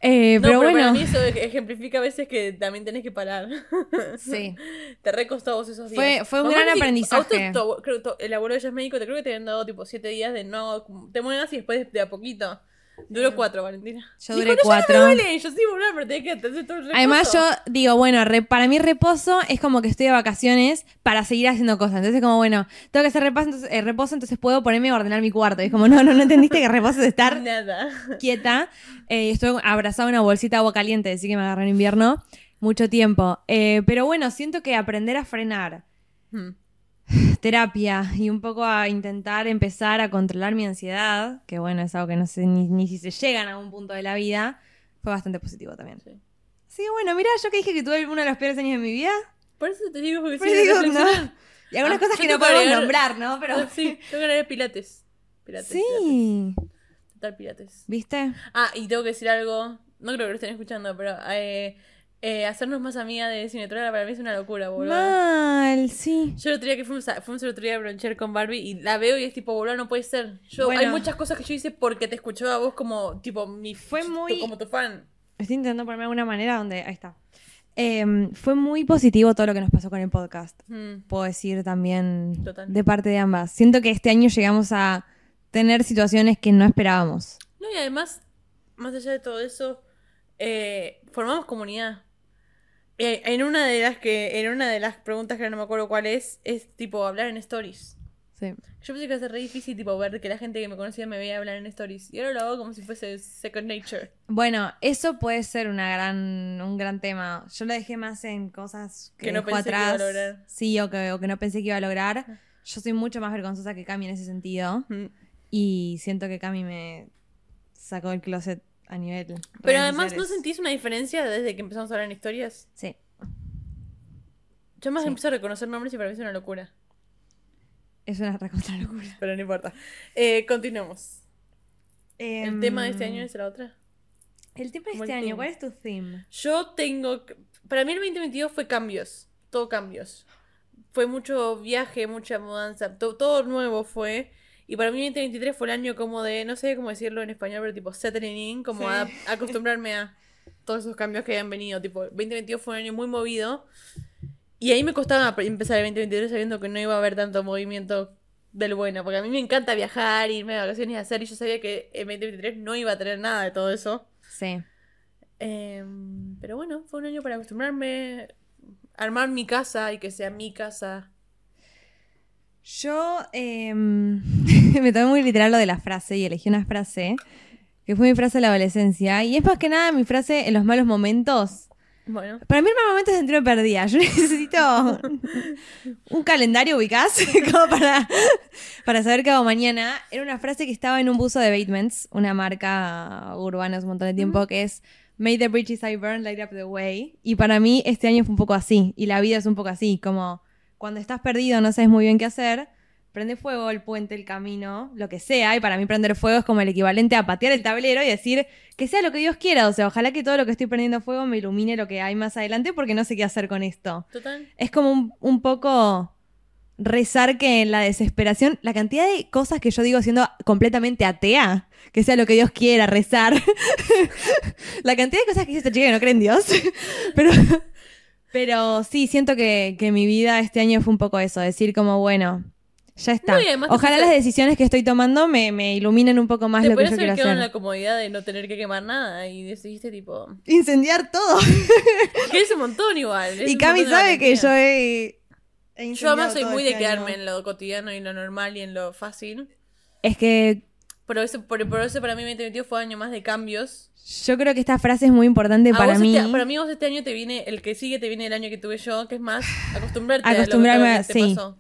Eh, No, pero, pero, bueno, para mí eso ejemplifica a veces que también tenés que parar. sí. Te recostó vos esos días. Fue- fue un Mamá, gran sí, aprendizaje. auto- creo, el abuelo de ella es médico, te creo que te habían dado tipo siete días de no te muevas y después de a poquito. Duró cuatro, Valentina. Yo Dijo, duré "No, ya cuatro. No me duele. Yo sí, boludo, pero tenés que hacer todo el reposo. Además, yo digo, bueno, re- para mí reposo es como que estoy de vacaciones para seguir haciendo cosas. Entonces, como, bueno, tengo que hacer reposo, entonces, eh, reposo, entonces puedo ponerme a ordenar mi cuarto. Y es como, no, no, no entendiste que reposo es estar Nada. quieta. Eh, estoy abrazada a una bolsita de agua caliente, así que me agarré en invierno mucho tiempo. Eh, pero bueno, siento que aprender a frenar, Hmm. terapia y un poco a intentar empezar a controlar mi ansiedad, que bueno, es algo que no sé ni, ni si se llega a algún punto de la vida, fue bastante positivo también. Sí. Así que bueno, mira, yo que dije que tuve uno de los peores años de mi vida. Por eso te digo que Pero sí, digo, reflexionar. Y algunas Ah, cosas que no podemos agregar- nombrar, ¿no? Pero Sí, tengo que leer pilates. Pilates. sí. pilates. Total pilates. ¿Viste? Ah, y tengo que decir algo. No creo que lo estén escuchando, pero eh, eh, hacernos más amiga de Cinetrola para mí es una locura, boludo. Mal, sí. Yo el otro día que fuimos, a, fuimos otro día a bronchear con Barbie y la veo y es tipo, boludo, no puede ser. Yo, Bueno. Hay muchas cosas que yo hice porque te escuchaba a vos como, tipo, mi Fue muy- como tu fan. Estoy intentando ponerme de alguna manera donde. Ahí está. Em, fue muy positivo todo lo que nos pasó con el podcast. Mm. Puedo decir también Total. de parte de ambas. Siento que este año llegamos a tener situaciones que no esperábamos. No, y además, más allá de todo eso, eh, formamos comunidad. Eh, en una de las que, en una de las preguntas que no me acuerdo cuál es, es tipo hablar en stories. Sí. Yo pensé que iba a ser re difícil, tipo, ver que la gente que me conocía me veía hablar en stories. Y ahora lo hago como si fuese second nature. Bueno, eso puede ser una gran, un gran tema. Yo lo dejé más en cosas que, Que no pensé que iba a atrás. lograr. Sí, o que, o que no pensé que iba a lograr. Yo soy mucho más vergonzosa que Cami en ese sentido. Mm. Y siento que Cami me sacó del closet a nivel. Pero además, ¿no sentís una diferencia desde que empezamos a hablar en historias? Sí. Yo más Sí. empiezo a reconocer nombres y para mí es una locura. Es una recontra locura. Pero no importa. Eh, continuemos. ¿El Em, tema de este año es la otra? El tema de este año, theme. ¿cuál es tu theme? Yo tengo. Para mí el 2022 fue cambios. Todo cambios. Fue mucho viaje, mucha mudanza. to- todo nuevo fue. Y para mí el 2023 fue el año como de. No sé cómo decirlo en español, pero tipo settling in. Como Sí. a, acostumbrarme a todos esos cambios que habían venido. Tipo, 2022 fue un año muy movido. Y ahí me costaba empezar el 2023 sabiendo que no iba a haber tanto movimiento del bueno. Porque a mí me encanta viajar, irme de vacaciones y hacer. Y yo sabía que el 2023 no iba a tener nada de todo eso. Sí. Em, pero bueno, fue un año para acostumbrarme, armar mi casa y que sea mi casa. Yo em, me tomé muy literal lo de la frase y elegí una frase que fue mi frase de la adolescencia. Y es más que nada mi frase en los malos momentos. Bueno, Para mí el mal momento es sentirme perdida. Yo necesito un calendario ubicás como para, para saber qué hago mañana. Era una frase que estaba en un buzo de Batements, una marca urbana hace un montón de tiempo, que es May the bridges I burn light up the way. Y para mí este año fue un poco así. Y la vida es un poco así. Como cuando estás perdido, no sabes muy bien qué hacer. Prende fuego el puente, el camino, lo que sea. Y para mí prender fuego es como el equivalente a patear el tablero y decir que sea lo que Dios quiera. O sea, ojalá que todo lo que estoy prendiendo fuego me ilumine lo que hay más adelante porque no sé qué hacer con esto. total. Es como un, un poco rezar que en la desesperación, la cantidad de cosas que yo digo siendo completamente atea, que sea lo que Dios quiera, rezar. la cantidad de cosas que dice esta chica que no cree en Dios. pero, pero sí, siento que, que mi vida este año fue un poco eso, decir como, bueno, ya está. No, y además te Ojalá puse- las decisiones que estoy tomando me, me iluminen un poco más Te lo que podrías yo quiero haber quedado en hacer. la comodidad de no tener que quemar nada y decidiste tipo... Incendiar todo. Que es un montón igual. es y un Cami montón de sabe que yo valentía. he... he Yo además soy todo muy de este año. quedarme en lo cotidiano y lo normal y en lo fácil. Es que Por eso, por, por eso para mí 2022 fue año más de cambios. Yo creo que esta frase es muy importante A para mí. este- para mí vos este año te viene, el que sigue te viene el año que tuve yo, que es más acostumbrarte Acostumbrarme a lo que, te sí. pasó.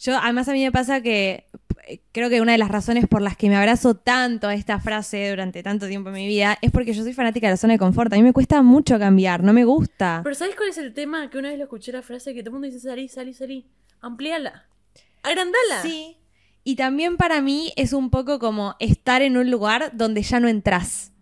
Yo, además, a mí me pasa que eh, creo que una de las razones por las que me abrazo tanto a esta frase durante tanto tiempo en mi vida es porque yo soy fanática de la zona de confort. A mí me cuesta mucho cambiar, no me gusta. Pero ¿sabes cuál es el tema? Que una vez lo escuché la frase que todo el mundo dice salí, salí, salí. Amplíala. Agrandala. Sí. Y también para mí es un poco como estar en un lugar donde ya no entras.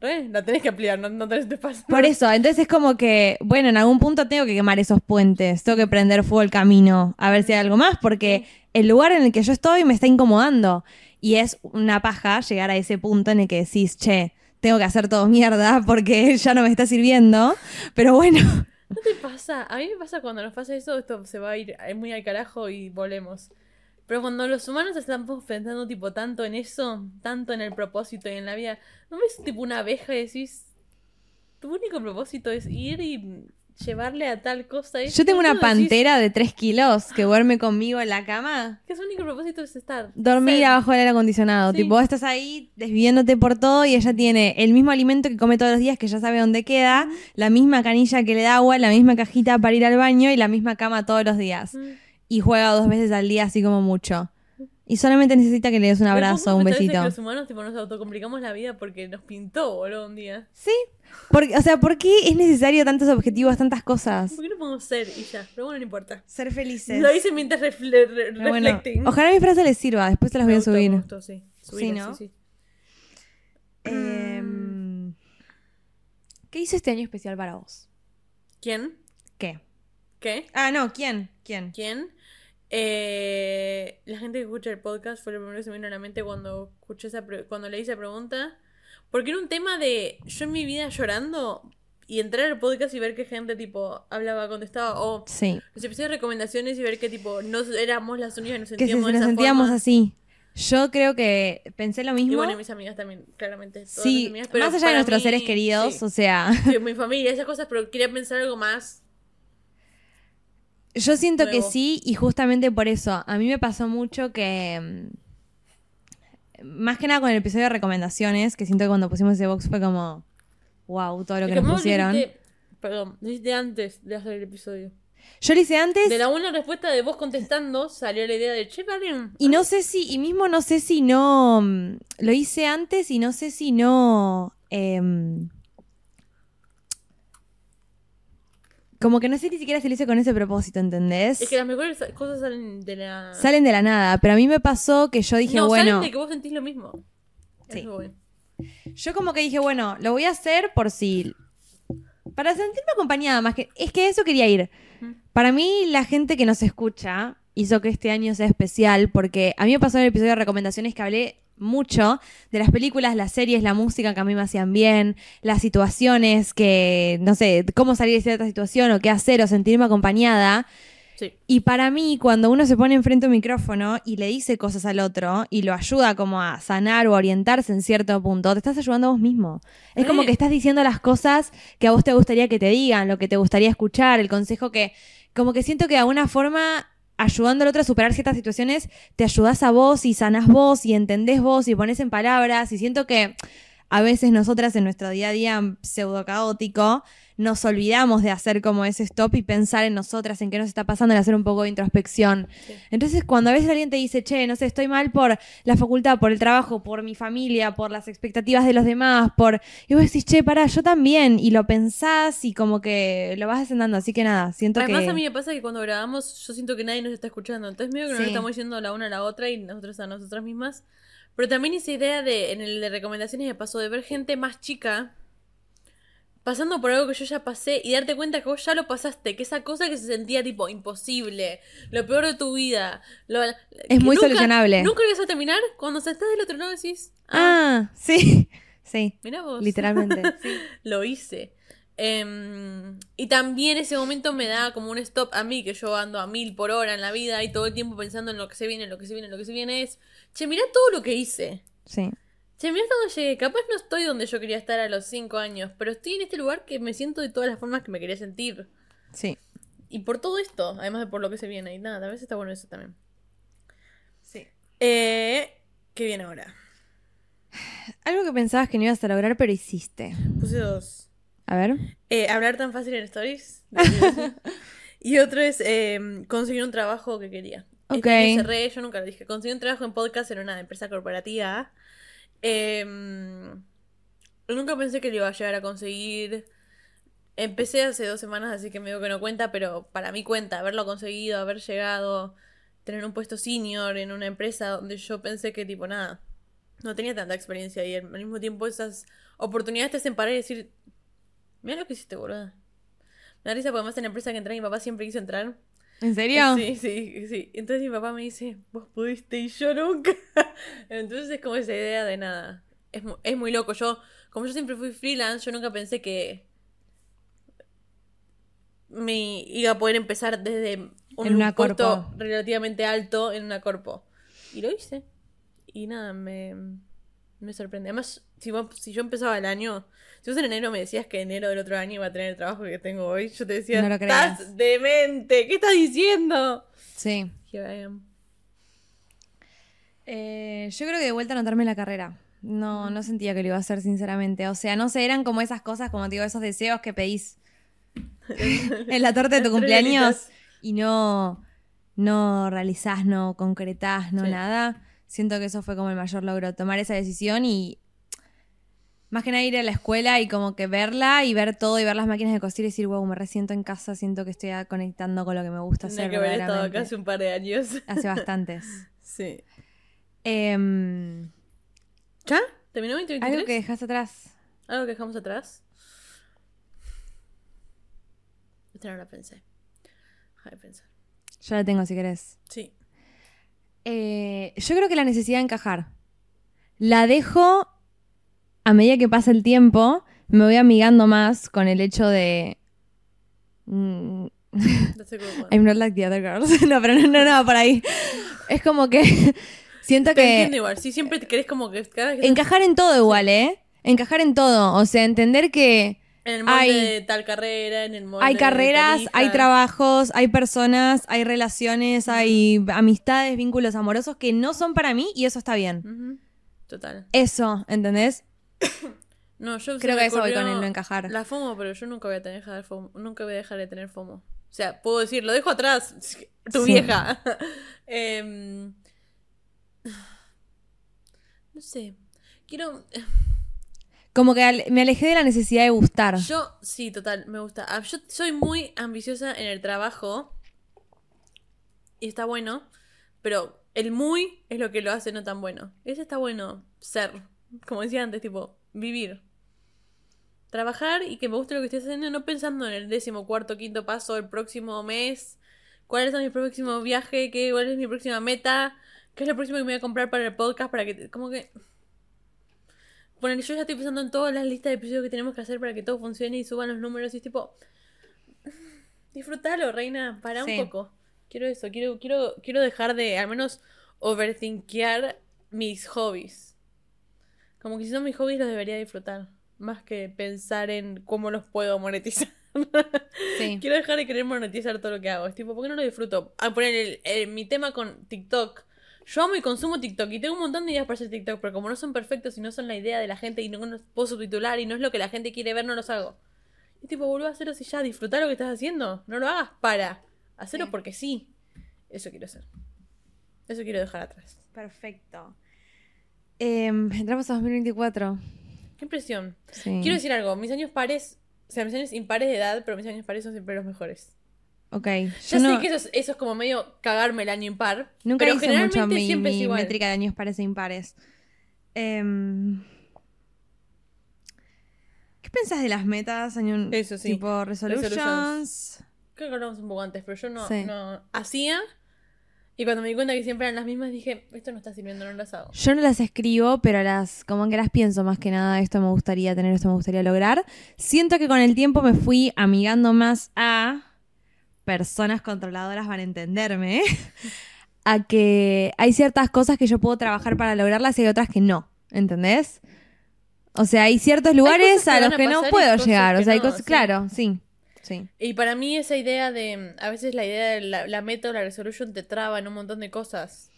Re, La tenés que ampliar, no, no tenés espacio. Por eso, entonces es como que, bueno, en algún punto tengo que quemar esos puentes, tengo que prender fuego el camino, a ver si hay algo más, porque el lugar en el que yo estoy me está incomodando. Y es una paja llegar a ese punto en el que decís, che, tengo que hacer todo mierda porque ya no me está sirviendo. Pero bueno, ¿No te pasa? A mí me pasa cuando nos pasa eso, esto se va a ir muy al carajo y volvemos. Pero cuando los humanos estamos pensando tipo tanto en eso, tanto en el propósito y en la vida, ¿no ves tipo una abeja y decís, tu único propósito es ir y llevarle a tal cosa? esto"? yo tengo una decís pantera de 3 kilos que duerme conmigo en la cama. Que su único propósito es estar. Dormir ser. abajo del aire acondicionado. Sí. Tipo, estás ahí desviándote por todo y ella tiene el mismo alimento que come todos los días, que ya sabe dónde queda, la misma canilla que le da agua, la misma cajita para ir al baño y la misma cama todos los días. Mm. Y juega dos veces al día, así como mucho. Y solamente necesita que le des un abrazo, un besito. que los humanos tipo, nos autocomplicamos la vida porque nos pintó, boludo, un día. Sí. Porque, o sea, ¿por qué es necesario tantos objetivos, tantas cosas? ¿Por qué no podemos ser y ya? Pero bueno, no importa. Ser felices. Lo hice mientras refle- re- Pero bueno, reflecting. ojalá mi frase les sirva, después se las voy a subir. me gustó, sí. Sí, sí. Em, ¿Qué hizo este año especial para vos? ¿Quién? ¿Qué? ¿Qué? Ah, no, ¿quién? ¿Quién? ¿Quién? Eh, la gente que escucha el podcast fue lo primero que se me vino a la mente cuando escuché esa cuando le hice esa pregunta. Porque era un tema de yo en mi vida llorando y entrar al podcast y ver que gente tipo hablaba, contestaba, o Sí. los episodios de recomendaciones y ver que tipo no éramos las únicas que nos Que se- sentíamos de nos esa sentíamos forma. así. Yo creo que pensé lo mismo. Y bueno, mis amigas también, claramente. todas sí, mis amigas, pero más allá de nuestros mí, seres queridos, sí. o sea, Sí, mi familia, esas cosas, pero quería pensar algo más. Yo siento que sí y justamente por eso, a mí me pasó mucho que, mm, más que nada con el episodio de recomendaciones, que siento que cuando pusimos ese box fue como, wow, todo lo que que nos lo pusieron. hiciste- perdón, lo hiciste antes de hacer el episodio. Yo lo hice antes De la una respuesta de vos contestando salió la idea de che, y no sé si, y mismo no sé si no, mm, lo hice antes y no sé si no... em, como que no sé ni siquiera si lo hice con ese propósito, ¿entendés? Es que las mejores cosas salen de la. Salen de la nada, pero a mí me pasó que yo dije, no, bueno, salen de que vos sentís lo mismo. Sí. Bueno. yo como que dije, bueno, lo voy a hacer por si... Para sentirme acompañada más que... Es que eso quería ir. Para mí, la gente que nos escucha hizo que este año sea especial porque a mí me pasó en el episodio de recomendaciones que hablé mucho de las películas, las series, la música que a mí me hacían bien, las situaciones que, no sé, cómo salir de cierta situación o qué hacer o sentirme acompañada. Sí. Y para mí, cuando uno se pone enfrente a un micrófono y le dice cosas al otro y lo ayuda como a sanar o a orientarse en cierto punto, te estás ayudando a vos mismo. Es como que estás diciendo las cosas que a vos te gustaría que te digan, lo que te gustaría escuchar, el consejo que, como que siento que de alguna forma, ayudando al otro a superar ciertas situaciones, te ayudás a vos y sanás vos y entendés vos y pones en palabras. Y siento que a veces nosotras en nuestro día a día pseudo caótico nos olvidamos de hacer como ese stop y pensar en nosotras, en qué nos está pasando, en hacer un poco de introspección. Sí. Entonces, cuando a veces alguien te dice, che, no sé, estoy mal por la facultad, por el trabajo, por mi familia, por las expectativas de los demás, por... Y vos decís, che, pará, yo también. Y lo pensás y como que lo vas descendando. Así que nada, siento Además, que... a mí me pasa que cuando grabamos, yo siento que nadie nos está escuchando. Entonces, medio que nos Sí. estamos diciendo la una a la otra y nosotros a nosotras mismas. Pero también esa idea de, en el de recomendaciones me pasó de ver gente más chica pasando por algo que yo ya pasé y darte cuenta que vos ya lo pasaste, que esa cosa que se sentía tipo imposible, lo peor de tu vida, lo- que muy nunca- solucionable. Nunca lo ibas a terminar, cuando estás del otro lado decís, ah, Ah, sí, sí, mira vos. literalmente. sí. lo hice. Em, y también ese momento me da como un stop a mí, que yo ando a mil por hora en la vida y todo el tiempo pensando en lo que se viene, en lo que se viene, en lo que se viene es, che, mirá todo lo que hice. sí. Che, mirá hasta dónde llegué. Capaz no estoy donde yo quería estar a los cinco años, pero estoy en este lugar que me siento de todas las formas que me quería sentir. Sí. Y por todo esto, además de por lo que se viene. Y nada, a veces está bueno eso también. Sí. Eh, ¿Qué viene ahora? Algo que pensabas que no ibas a lograr, pero hiciste. Puse dos. A ver. Eh, hablar tan fácil en stories. y otro es eh, conseguir un trabajo que quería. Este Ok. año cerré, yo nunca lo dije. Conseguí un trabajo en podcast en una empresa corporativa. Eh, nunca pensé que lo iba a llegar a conseguir. Empecé hace dos semanas, así que me digo que no cuenta, pero para mí cuenta haberlo conseguido, haber llegado, tener un puesto senior en una empresa donde yo pensé que tipo nada, no tenía tanta experiencia y al mismo tiempo esas oportunidades te hacen parar y decir, mira lo que hiciste, boluda. Me da risa porque además en la empresa que entré mi papá siempre quiso entrar. ¿En serio? Sí, sí, sí. Entonces mi papá me dice, vos pudiste y yo nunca. Entonces es como esa idea de nada. Es, es muy loco. Yo, como yo siempre fui freelance, yo nunca pensé que me iba a poder empezar desde un En una puesto corpo. relativamente alto en una corpo. Y lo hice. Y nada, me, me sorprende. Además, si, vos- si yo empezaba el año, si vos en enero me decías que enero del otro año iba a tener el trabajo que tengo hoy, yo te decía, No lo estás demente, ¿qué estás diciendo? Sí. Here I am. Eh, yo creo que de vuelta a anotarme la carrera. No, no sentía que lo iba a hacer, sinceramente. O sea, no sé, eran como esas cosas, como te digo, esos deseos que pedís en la torta de tu cumpleaños y no, no realizás, no concretás, no Sí. nada. Siento que eso fue como el mayor logro, tomar esa decisión y más que nada ir a la escuela y como que verla y ver todo y ver las máquinas de coser y decir, wow, me resiento en casa, siento que estoy conectando con lo que me gusta hacer. que haber estado acá hace un par de años. Hace bastantes. Sí. Em, ¿Ya? ¿Terminó 2023? algo que dejaste atrás. ¿Algo que dejamos atrás? Esta no la pensé. Deja de pensar. Yo la tengo si querés. Sí. Eh, yo creo que la necesidad de encajar. La dejo a medida que pasa el tiempo, me voy amigando más con el hecho de. mm. I'm not like the other girls. no, pero no, no, no, por ahí. Es como que siento Te que. entiendo igual. Sí, siempre te querés como que cada vez que Encajar en todo igual, ¿eh? Encajar en todo. O sea, entender que en el molde hay- de tal carrera, en el molde hay carreras, hay trabajos, hay personas, hay relaciones, hay amistades, vínculos amorosos que no son para mí y eso está bien. Total. Eso, ¿entendés? No, yo Creo que eso voy con el no encajar. La FOMO, pero yo nunca voy a tener FOMO, nunca voy a dejar de tener FOMO. O sea, puedo decir, lo dejo atrás, tu Sí. vieja. Em, no sé. Quiero Como que me alejé de la necesidad de gustar. Yo, sí, total, me gusta. Ah, Yo soy muy ambiciosa en el trabajo. Y está bueno. Pero el muy es lo que lo hace no tan bueno. Ese está bueno ser. Como decía antes, tipo, vivir. Trabajar y que me guste lo que estoy haciendo, no pensando en el décimo, cuarto, quinto paso, el próximo mes. ¿Cuál es mi próximo viaje? ¿Qué, ¿Cuál es mi próxima meta? ¿Qué es lo próximo que me voy a comprar para el podcast? Para que. Como que. Bueno, yo ya estoy pensando en todas las listas de episodios que tenemos que hacer para que todo funcione y suban los números y es tipo. Disfrútalo, reina, para Sí. un poco. Quiero eso, quiero, quiero, quiero dejar de al menos overthinkear mis hobbies. Como que si son mis hobbies los debería disfrutar. Más que pensar en cómo los puedo monetizar. Sí. Quiero dejar de querer monetizar todo lo que hago. Es tipo, ¿por qué no lo disfruto? A poner el- el- mi tema con TikTok. Yo amo y consumo TikTok y tengo un montón de ideas para hacer TikTok, pero como no son perfectos y no son la idea de la gente y no los puedo subtitular y no es lo que la gente quiere ver, no los hago. Y tipo, vuelvo a hacerlo si ya disfrutar lo que estás haciendo. No lo hagas para. Hacerlo Sí. porque sí. Eso quiero hacer. Eso quiero dejar atrás. Perfecto. Em, entramos a 2024. Qué impresión. Sí. Quiero decir algo, mis años pares, o sea, mis años impares de edad, pero mis años pares son siempre los mejores. Ok. Ya Yo no- sé que eso es, eso es como medio cagarme el año impar. Nunca pero hice generalmente mucho mi, siempre es mi igual. métrica de años pares e impares. Em, ¿Qué pensás de las metas? Año, Eso sí. Tipo resolutions. Resolutions. Creo que hablamos un poco antes, pero yo no, Sí. no hacía. Y cuando me di cuenta que siempre eran las mismas, dije, esto no está sirviendo, no las hago. Yo no las escribo, pero las como que las pienso más que nada. Esto me gustaría tener, esto me gustaría lograr. Siento que con el tiempo me fui amigando más a personas controladoras van a entenderme. a que hay ciertas cosas que yo puedo trabajar para lograrlas y hay otras que no. ¿Entendés? O sea, hay ciertos lugares a los que no puedo llegar. O sea, hay cosas, claro, sí. Sí. Y para mí esa idea de, a veces la idea de la, la meta o la resolution te traba en un montón de cosas.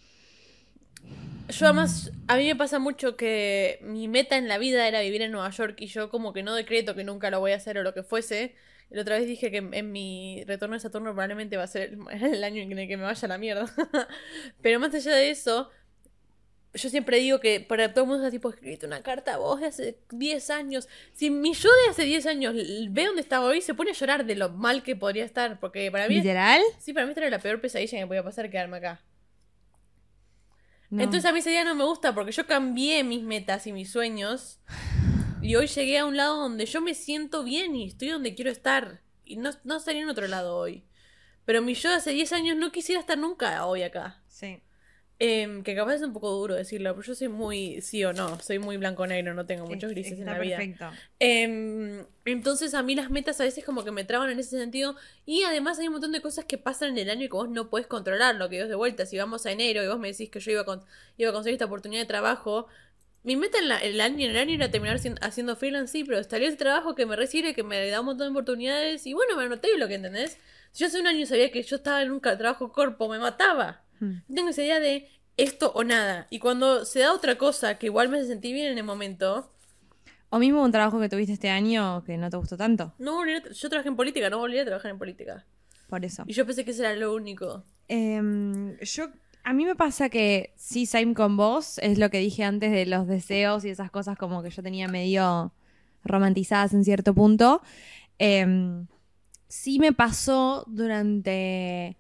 Yo además, a mí me pasa mucho que mi meta en la vida era vivir en Nueva York y yo como que no decreto que nunca lo voy a hacer o lo que fuese. La otra vez dije que en, en mi retorno de Saturno probablemente va a ser el, el año en el que me vaya a la mierda. Pero más allá de eso, yo siempre digo que para todo el mundo es tipo, escribiste una carta a vos de hace 10 años. Si mi yo de hace 10 años ve dónde estaba hoy, se pone a llorar de lo mal que podría estar. Porque para mí, ¿Literal? sí, para mí esta era la peor pesadilla que podía pasar quedarme acá. No. Entonces a mí esa idea no me gusta porque yo cambié mis metas y mis sueños. Y hoy llegué a un lado donde yo me siento bien y estoy donde quiero estar. Y no, no estaría en otro lado hoy. Pero mi yo de hace 10 años no quisiera estar nunca hoy acá. Sí. Em, que capaz es un poco duro decirlo, pero yo soy muy sí o no, soy muy blanco-negro, no tengo muchos grises en la vida. perfecto. Em, entonces a mí las metas a veces como que me traban en ese sentido y además hay un montón de cosas que pasan en el año y que vos no puedes controlar, lo que vos de vuelta, si vamos a enero y vos me decís que yo iba a, con- iba a conseguir esta oportunidad de trabajo, mi meta en la- el, año, en el año era terminar haciendo freelance, sí, pero salió ese trabajo que me recibe, que me da un montón de oportunidades y bueno, me anoté lo que entendés. Si yo hace un año sabía que yo estaba en un trabajo corpo, me mataba. Hmm. Tengo esa idea de esto o nada. Y cuando se da otra cosa que igual me sentir bien en el momento, O mismo un trabajo que tuviste este año que no te gustó tanto. no yo trabajé en política, no volví a trabajar en política. Por eso. Y yo pensé que eso era lo único. Em, yo, a mí me pasa que sí, same con vos, es lo que dije antes de los deseos y esas cosas como que yo tenía medio romantizadas en cierto punto. Em, sí me pasó durante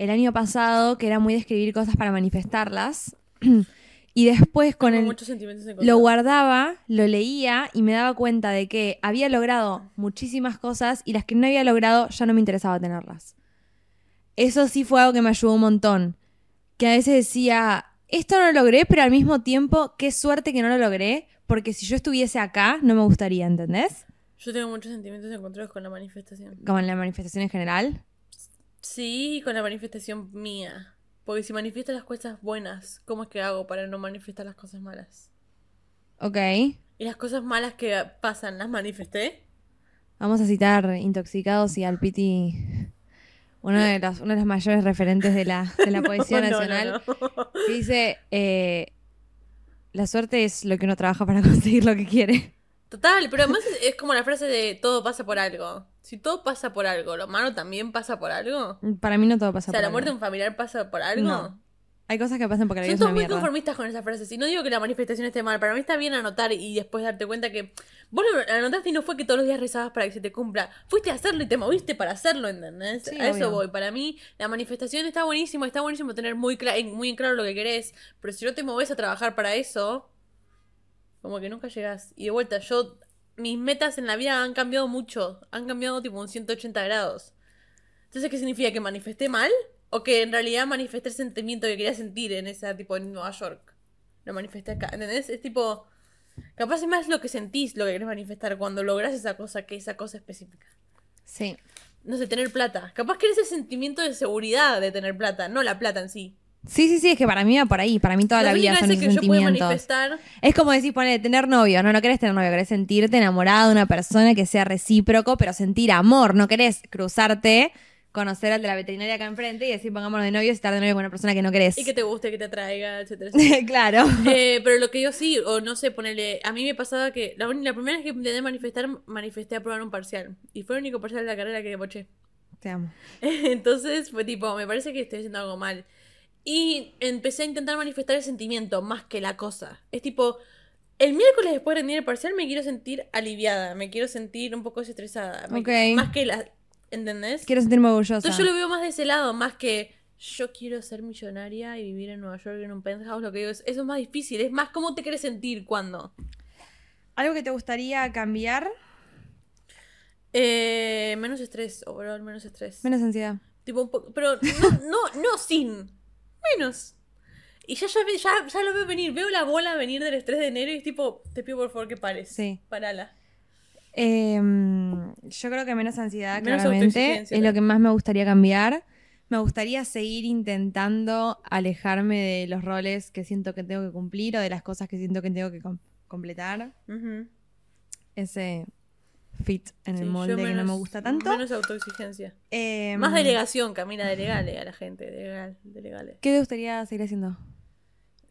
el año pasado que era muy de escribir cosas para manifestarlas. y después con Tengo el, muchos sentimientos lo guardaba, lo leía y me daba cuenta de que había logrado muchísimas cosas y las que no había logrado ya no me interesaba tenerlas. Eso sí fue algo que me ayudó un montón. Que a veces decía, esto no lo logré, pero al mismo tiempo, qué suerte que no lo logré, porque si yo estuviese acá, no me gustaría, ¿entendés? Yo tengo muchos sentimientos encontrados con la manifestación. Como en la manifestación en general. Sí, con la manifestación mía. Porque si manifiesto las cosas buenas, ¿cómo es que hago para no manifestar las cosas malas? Ok. Y las cosas malas que pasan, ¿las manifesté? Vamos a citar Intoxicados y al Piti, uno de los, uno de los mayores referentes de la, de la poesía No, no, nacional. no. que dice, eh, la suerte es lo que uno trabaja para conseguir lo que quiere. Total, pero además es, como la frase de todo pasa por algo. Si todo pasa por algo, ¿lo malo también pasa por algo? Para mí no todo pasa O sea, por la muerte de algo. un familiar pasa por algo. No. Hay cosas que pasan porque la vida Son es una todos muy mierda. conformistas con esas frases. Y no digo que la manifestación esté mal. Para mí está bien anotar y después darte cuenta que. Vos lo anotaste y no fue que todos los días rezabas para que se te cumpla. Fuiste a hacerlo y te moviste para hacerlo, ¿entendés? Sí, a eso obvio. voy. Para mí, la manifestación está buenísimo. Está buenísimo tener muy, muy en claro lo que querés. Pero si no te moves a trabajar para eso, como que nunca llegás. Y de vuelta, yo. Mis metas en la vida han cambiado mucho. Han cambiado tipo un 180 grados. Entonces, ¿qué significa? ¿Que manifesté mal? ¿O que en realidad manifesté el sentimiento que quería sentir en esa, tipo, en Nueva York? Lo manifesté acá, ¿entendés? Es tipo... Capaz es más lo que sentís, lo que querés manifestar cuando lográs esa cosa que esa cosa específica. Sí. No sé, tener plata. Capaz querés el sentimiento de seguridad de tener plata, no la plata en sí. Sí, sí, sí, es que para mí va por ahí. Para mí toda la vida son esos que yo puedo sentimientos. manifestar... Es como decir, poner, tener novio. No, no querés tener novio, querés sentirte enamorado de una persona que sea recíproco, pero sentir amor. No querés cruzarte, conocer al de la veterinaria acá enfrente y decir, pongámonos de novio y estar de novio con una persona que no querés. Y que te guste, que te atraiga, etcétera, etcétera. claro. Eh, pero lo que yo sí, o no sé, ponerle. A mí me pasaba que la, primera vez que intenté manifestar, manifesté aprobar un parcial. Y fue el único parcial de la carrera que boché. Te amo. Entonces fue tipo, me parece que estoy haciendo algo mal. Y empecé a intentar manifestar el sentimiento más que la cosa. Es tipo, el miércoles después de rendir el parcial me quiero sentir aliviada, me quiero sentir un poco desestresada. me- Ok. Más que la. ¿Entendés? Quiero sentirme orgullosa. Entonces yo lo veo más de ese lado, más que yo quiero ser millonaria y vivir en Nueva York en un penthouse. Lo que digo es, eso es más difícil, es más cómo te quieres sentir cuando. ¿Algo que te gustaría cambiar? Eh, menos estrés, overall, menos estrés. Menos ansiedad. Tipo un poco, pero no, no, no sin, menos. Y ya, ya, ya, ya lo veo venir, veo la bola venir del estrés de enero y es tipo, te pido por favor que pares. Sí. Parala. Em, yo creo que menos ansiedad, Menos claramente. Es lo que más me gustaría cambiar. Me gustaría seguir intentando alejarme de los roles que siento que tengo que cumplir o de las cosas que siento que tengo que com- completar. Ese fit en Sí, el yo molde que no me gusta tanto. Menos autoexigencia. Em, Más delegación, Camila, delegale a la gente, delegale, delegale. ¿Qué te gustaría seguir haciendo?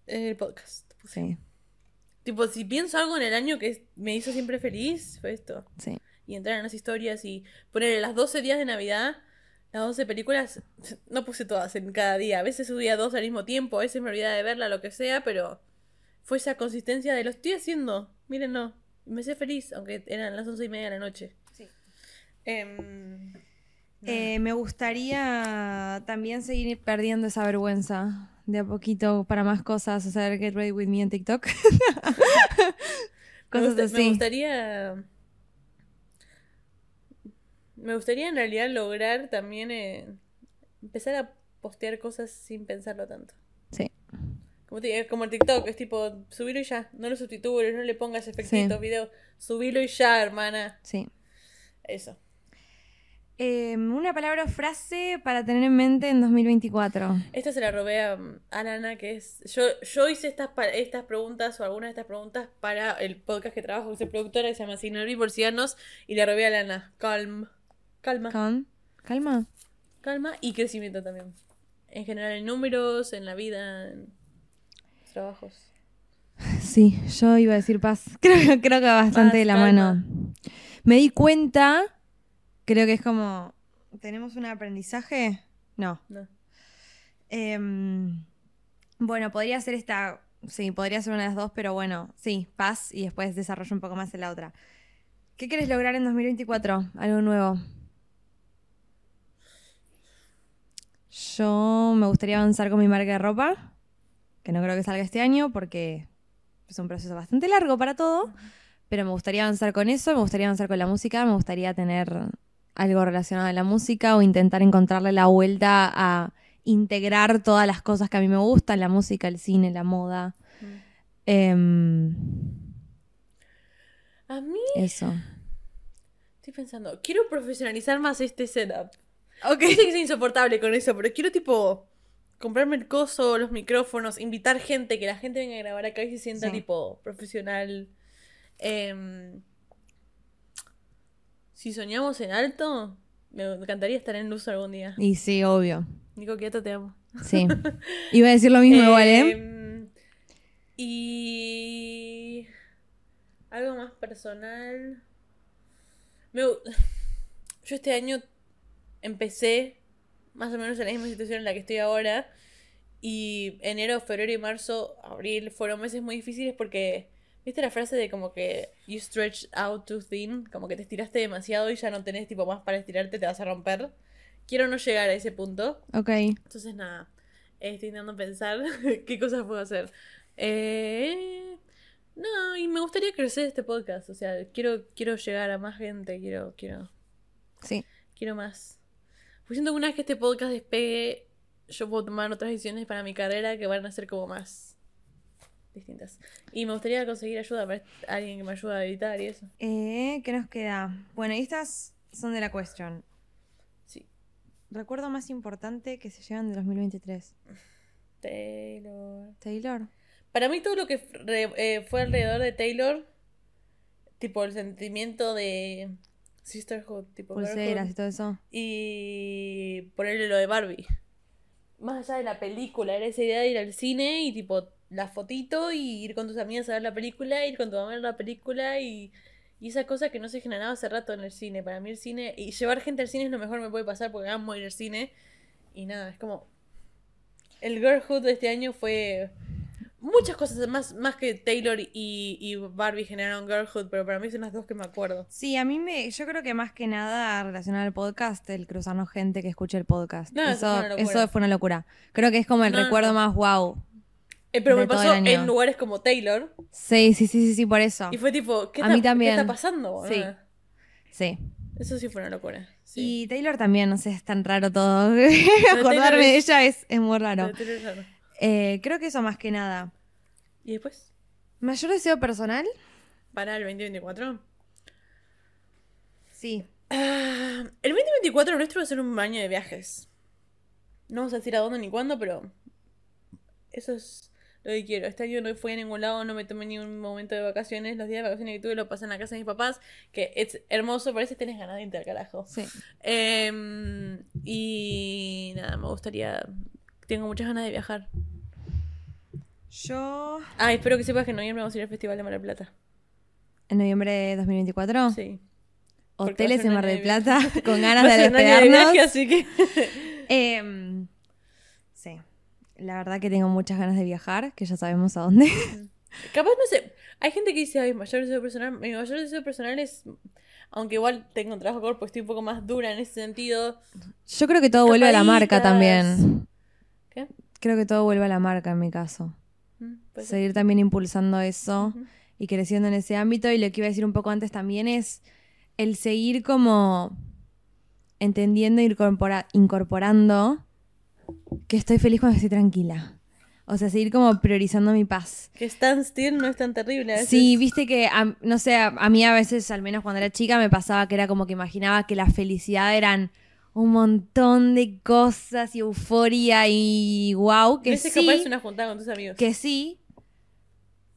El podcast. Sí, Tipo, si pienso algo en el año que me hizo siempre feliz, fue esto. sí. Y entrar en las historias y poner las 12 días de Navidad, las 12 películas, no puse todas en cada día. A veces subía dos al mismo tiempo, a veces me olvidaba de verla, lo que sea, pero fue esa consistencia de lo estoy haciendo, mírenlo. Me sé feliz, aunque eran las 11 y media de la noche. Sí. Em. Eh, me gustaría también seguir perdiendo esa vergüenza de a poquito para más cosas, hacer Get Ready With Me en TikTok. me, cosas me así. gustaría. Me gustaría en realidad lograr también eh, empezar a postear cosas sin pensarlo tanto. Sí. Como, te- como el TikTok, es tipo, subilo y ya. No lo sustituyes, no le pongas efectitos, Sí. videos. Subilo y ya, hermana. Sí. Eso. Eh, una palabra o frase para tener en mente en 2024. Esta se la robé a, a Lana, que es. Yo, yo hice estas, estas preguntas o algunas de estas preguntas para el podcast que trabajo, que soy productora, que se llama Signorí Porcianos, y la robé a Lana. Calm. Calma. Calma. Calma y crecimiento también. En general, en números, en la vida, en trabajos. Sí, yo iba a decir paz. Creo, creo que bastante de la calma. mano. Me di cuenta, creo que es como, ¿tenemos un aprendizaje? No. No. Em, bueno, podría ser esta, sí, podría ser una de las dos, pero bueno, sí, paz y después desarrollo un poco más en la otra. ¿Qué quieres lograr en 2024? Algo nuevo. Yo me gustaría avanzar con mi marca de ropa, que no creo que salga este año porque es un proceso bastante largo para todo, pero me gustaría avanzar con eso, me gustaría avanzar con la música, me gustaría tener algo relacionado a la música o intentar encontrarle la vuelta a integrar todas las cosas que a mí me gustan, la música, el cine, la moda. Mm. Em, A mí, eso. estoy pensando, quiero profesionalizar más este setup. Ok. Yo sé que es insoportable con eso, pero quiero tipo comprarme el coso, los micrófonos, invitar gente, que la gente venga a grabar acá y se sienta Sí. tipo profesional. Em, si soñamos en alto, me encantaría estar en luz algún día. Y sí, obvio. Nico Quieto, te amo. Sí. Iba a decir lo mismo igual, ¿eh? Em, Y algo más personal. Me Yo este año empecé más o menos en la misma situación en la que estoy ahora Y enero, febrero y marzo, abril fueron meses muy difíciles porque, ¿viste la frase de como que you stretch out too thin? Como que te estiraste demasiado y ya no tenés tipo más para estirarte, te vas a romper. Quiero no llegar a ese punto. Ok. Entonces, nada, estoy intentando pensar qué cosas puedo hacer. Eh, no, y me gustaría crecer este podcast. O sea, quiero, quiero llegar a más gente, quiero, quiero, Sí. quiero más. Pues siento que una vez que este podcast despegue, yo puedo tomar otras decisiones para mi carrera que van a ser como más distintas. Y me gustaría conseguir ayuda para alguien que me ayude a editar y eso. Eh, ¿Qué nos queda? Bueno, y estas son de la question. Sí. Recuerdo más importante que se llevan de 2023. Taylor. Taylor. Para mí todo lo que re- eh, fue alrededor de Taylor, tipo el sentimiento de sisterhood, tipo Pulseras y todo eso. y ponerle lo de Barbie. Más allá de la película, era esa idea de ir al cine y tipo la fotito y ir con tus amigas a ver la película, ir con tu mamá a ver la película y, y esa cosa que no se generaba hace rato en el cine. Para mí el cine, y llevar gente al cine es lo mejor que me puede pasar porque amo ir al cine. Y nada, es como... El girlhood de este año fue... Muchas cosas más, más que Taylor y, y Barbie generaron girlhood, pero para mí son las dos que me acuerdo. Sí, a mí me. Yo creo que más que nada relacionado al podcast, el cruzarnos gente que escuche el podcast. No, eso eso, fue una locura. eso fue una locura. Creo que es como el No, recuerdo no. más wow. Eh, pero me pasó en lugares como Taylor Sí, sí, sí, sí, sí, por eso. y fue tipo, ¿qué, A está, mí qué también. está pasando? Sí. Sí. Eso sí fue una locura. Sí. Y Taylor también, no sé, es tan raro todo. Acordarme de es- ella es, es muy raro. Pero Taylor, claro. Eh, creo que eso más que nada. ¿Y después? ¿Mayor deseo personal? ¿Para el 2024? Sí. Ah, el 2024 nuestro va a ser un año de viajes. No vamos a decir a dónde ni cuándo, pero eso es lo que quiero. Este año no fui a ningún lado, no me tomé ni un momento de vacaciones. Los días de vacaciones que tuve lo pasé en la casa de mis papás, que es hermoso, parece que tenés ganas de irte al carajo. Sí. Em, y nada, me gustaría. Tengo muchas ganas de viajar. Yo. Ah, espero que sepas que en noviembre vamos a ir al Festival de Mar del Plata. En noviembre de 2024. Sí. Hoteles en Mar del de Plata con ganas de de despegarnos. viaje, así que. Em, sí. La verdad que tengo muchas ganas de viajar, que ya sabemos a dónde. Capaz, no sé. Hay gente que dice, ay, mayor deseo personal. Mi mayor deseo personal es. Aunque igual tengo un trabajo corpo, estoy un poco más dura en ese sentido. Yo creo que todo vuelve a la marca también. Creo que todo vuelve a la marca en mi caso. Mm. Seguir también impulsando eso y creciendo en ese ámbito. Y lo que iba a decir un poco antes también es el seguir como entendiendo e incorpora- incorporando que estoy feliz cuando estoy tranquila. O sea, seguir como priorizando mi paz. Que stand still no es tan terrible. a veces. Sí, viste que, a- no sé, a, a mí a veces, al menos cuando era chica, me pasaba que era como que imaginaba que la felicidad eran un montón de cosas y euforia y wow, que es sí, capaz una juntada con tus amigos. que sí,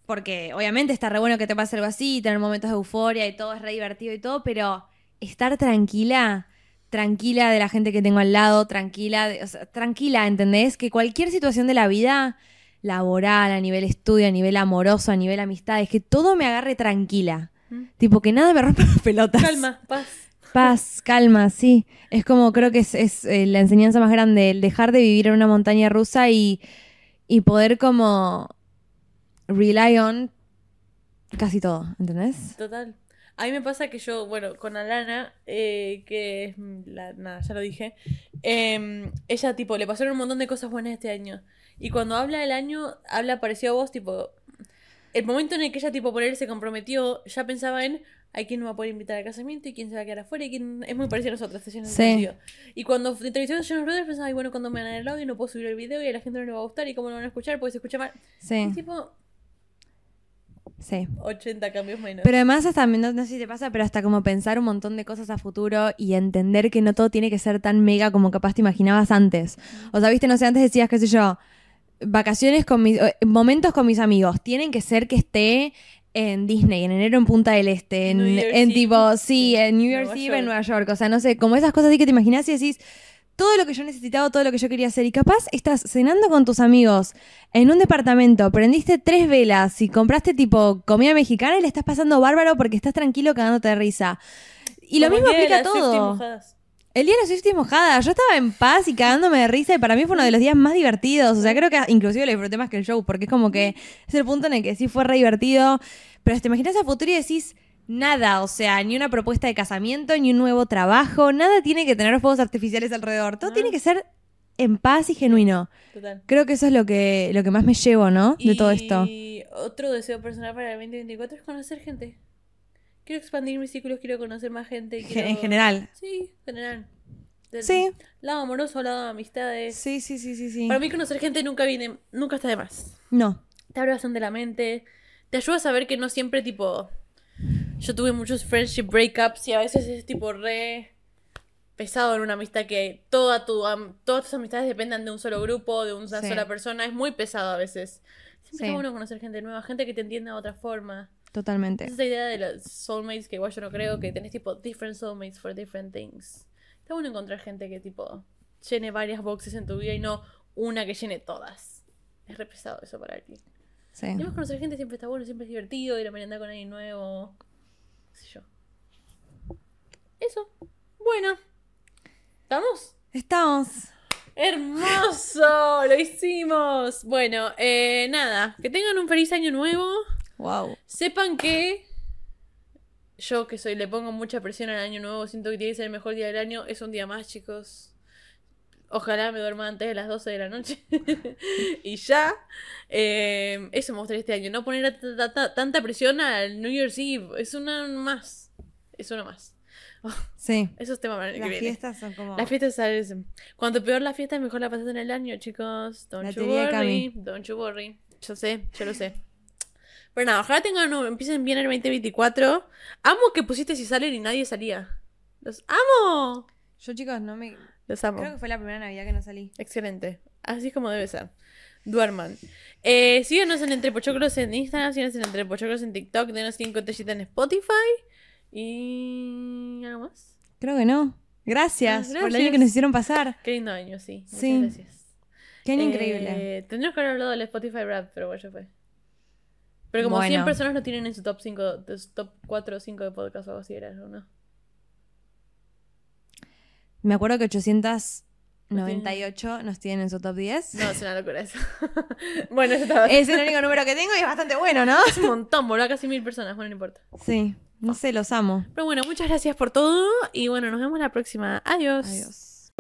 porque obviamente está re bueno que te pase algo así, tener momentos de euforia y todo es re divertido y todo, pero estar tranquila, tranquila de la gente que tengo al lado, tranquila, de- o sea, tranquila, ¿entendés? Que cualquier situación de la vida, laboral, a nivel estudio, a nivel amoroso, a nivel amistades, que todo me agarre tranquila. Mm. Tipo, que nada me rompa las pelotas. Calma, paz. Paz, calma, sí. Es como creo que es, es, eh, la enseñanza más grande, el dejar de vivir en una montaña rusa y, y poder como rely on casi todo, ¿entendés? Total. A mí me pasa que yo, bueno, con Alana, eh, que es la, nada, ya lo dije, em, ella tipo, le pasaron un montón de cosas buenas este año. Y cuando habla del año, habla parecido a vos, tipo, el momento en el que ella, tipo, por él se comprometió, ya pensaba en, hay quien no va a poder invitar al casamiento y quién se va a quedar afuera y quién... Es muy parecido a nosotros, Sí. Y cuando entrevistó a Jonas Brothers pensaba, ay, bueno, cuando me dan el audio no puedo subir el video y a la gente no le va a gustar y cómo lo van a escuchar porque se escucha mal. Sí, Es tipo, sí. 80 cambios menos. Pero además hasta, no, no sé si te pasa, pero hasta como pensar un montón de cosas a futuro y entender que no todo tiene que ser tan mega como capaz te imaginabas antes. O sea, viste, no sé, antes decías, qué sé yo, vacaciones con mis, eh, momentos con mis amigos, tienen que ser que esté en Disney, en enero en Punta del Este, en, en tipo, sí, en New Year's Nueva Eve en York. Nueva York. O sea, no sé, como esas cosas así que te imaginas y decís, todo lo que yo necesitaba, todo lo que yo quería hacer. Y capaz estás cenando con tus amigos en un departamento, prendiste tres velas y compraste tipo comida mexicana y le estás pasando bárbaro porque estás tranquilo cagándote de risa. Y lo mismo aplica a las 50 todo. El día de la Swifties mojada, yo estaba en paz y cagándome de risa y para mí fue uno de los días más divertidos. O sea, creo que inclusive lo disfruté más que el show porque es como que es el punto en el que sí fue re divertido. Pero te imaginas a futuro y decís nada, o sea, ni una propuesta de casamiento, ni un nuevo trabajo, nada tiene que tener fuegos artificiales alrededor. Todo tiene que ser en paz y genuino. Total. Creo que eso es lo que, lo que más me llevo, ¿no? De todo esto. Y otro deseo personal para el 2024 es conocer gente. Quiero expandir mis círculos, quiero conocer más gente. Quiero- En general. Sí, en general. Del Sí. Lado amoroso, lado de amistades. Sí, sí, sí, sí, sí. Para mí conocer gente nunca viene, nunca está de más. No. Te abre bastante la mente. Te ayuda a saber que no siempre tipo... Yo tuve muchos friendship breakups y a veces es tipo re pesado en una amistad que toda tu, todas tus amistades dependan de un solo grupo, de una Sí. sola persona. Es muy pesado a veces. Siempre Sí. está bueno conocer gente nueva, gente que te entienda de otra forma. Totalmente. Es esa idea de los soulmates que igual yo no creo que tenés tipo different soulmates for different things. Está bueno encontrar gente que tipo llene varias boxes en tu vida y no una que llene todas. Es re pesado eso para alguien. Sí. Además conocer gente siempre está bueno, siempre es divertido, ir a merendar con alguien nuevo. qué sé yo. Eso. Bueno. ¿Estamos? Estamos. ¡Hermoso! ¡Lo hicimos! Bueno, eh, nada. Que tengan un feliz año nuevo. Wow. Sepan que yo que soy le pongo mucha presión al año nuevo, siento que tiene que ser el mejor día del año, es un día más, chicos. Ojalá me duerma antes de las 12 de la noche. y ya. Eh, eso me gustaría este año. No poner ta- ta- ta- tanta presión al New Year's Eve. Es una más. Es una más. Sí. Eso es tema para el año Las que viene. fiestas son como. Las fiestas, ¿sabes? Cuanto peor la fiesta, mejor la pasas en el año, chicos. Don't La you worry. Don't you worry. Yo sé, yo lo sé. Pero nada, ojalá tengan, empiecen bien el 2024. Amo que pusiste si salen y nadie salía. Los amo. Yo, chicos, no me. Los amo. Creo que fue la primera Navidad que no salí. Excelente. Así es como debe ser. Duerman. Eh, síganos en Entre Pochoclos en Instagram, síganos en Entre Pochoclos en TikTok, denos 5 estrellitas en Spotify. Y. ¿Algo más? Creo que no. Gracias, Ah, por el año que nos hicieron pasar. Qué lindo año, sí. Muchas Sí. gracias. Qué año Eh, increíble. Tendríamos que haber hablado del Spotify Rap, pero bueno, ya fue. Pero como 100 Bueno. personas lo tienen en su top 5, de su top 4 o 5 de podcast o algo así era, ¿o ¿no? Me acuerdo que 898 nos tienen en su top 10. No, es una locura eso. bueno, eso estaba... Es el único número que tengo y es bastante bueno, ¿no? Es un montón, boludo, casi mil personas, bueno, no importa. Sí. No sé, los amo. Pero bueno, muchas gracias por todo y bueno, nos vemos la próxima. Adiós. Adiós.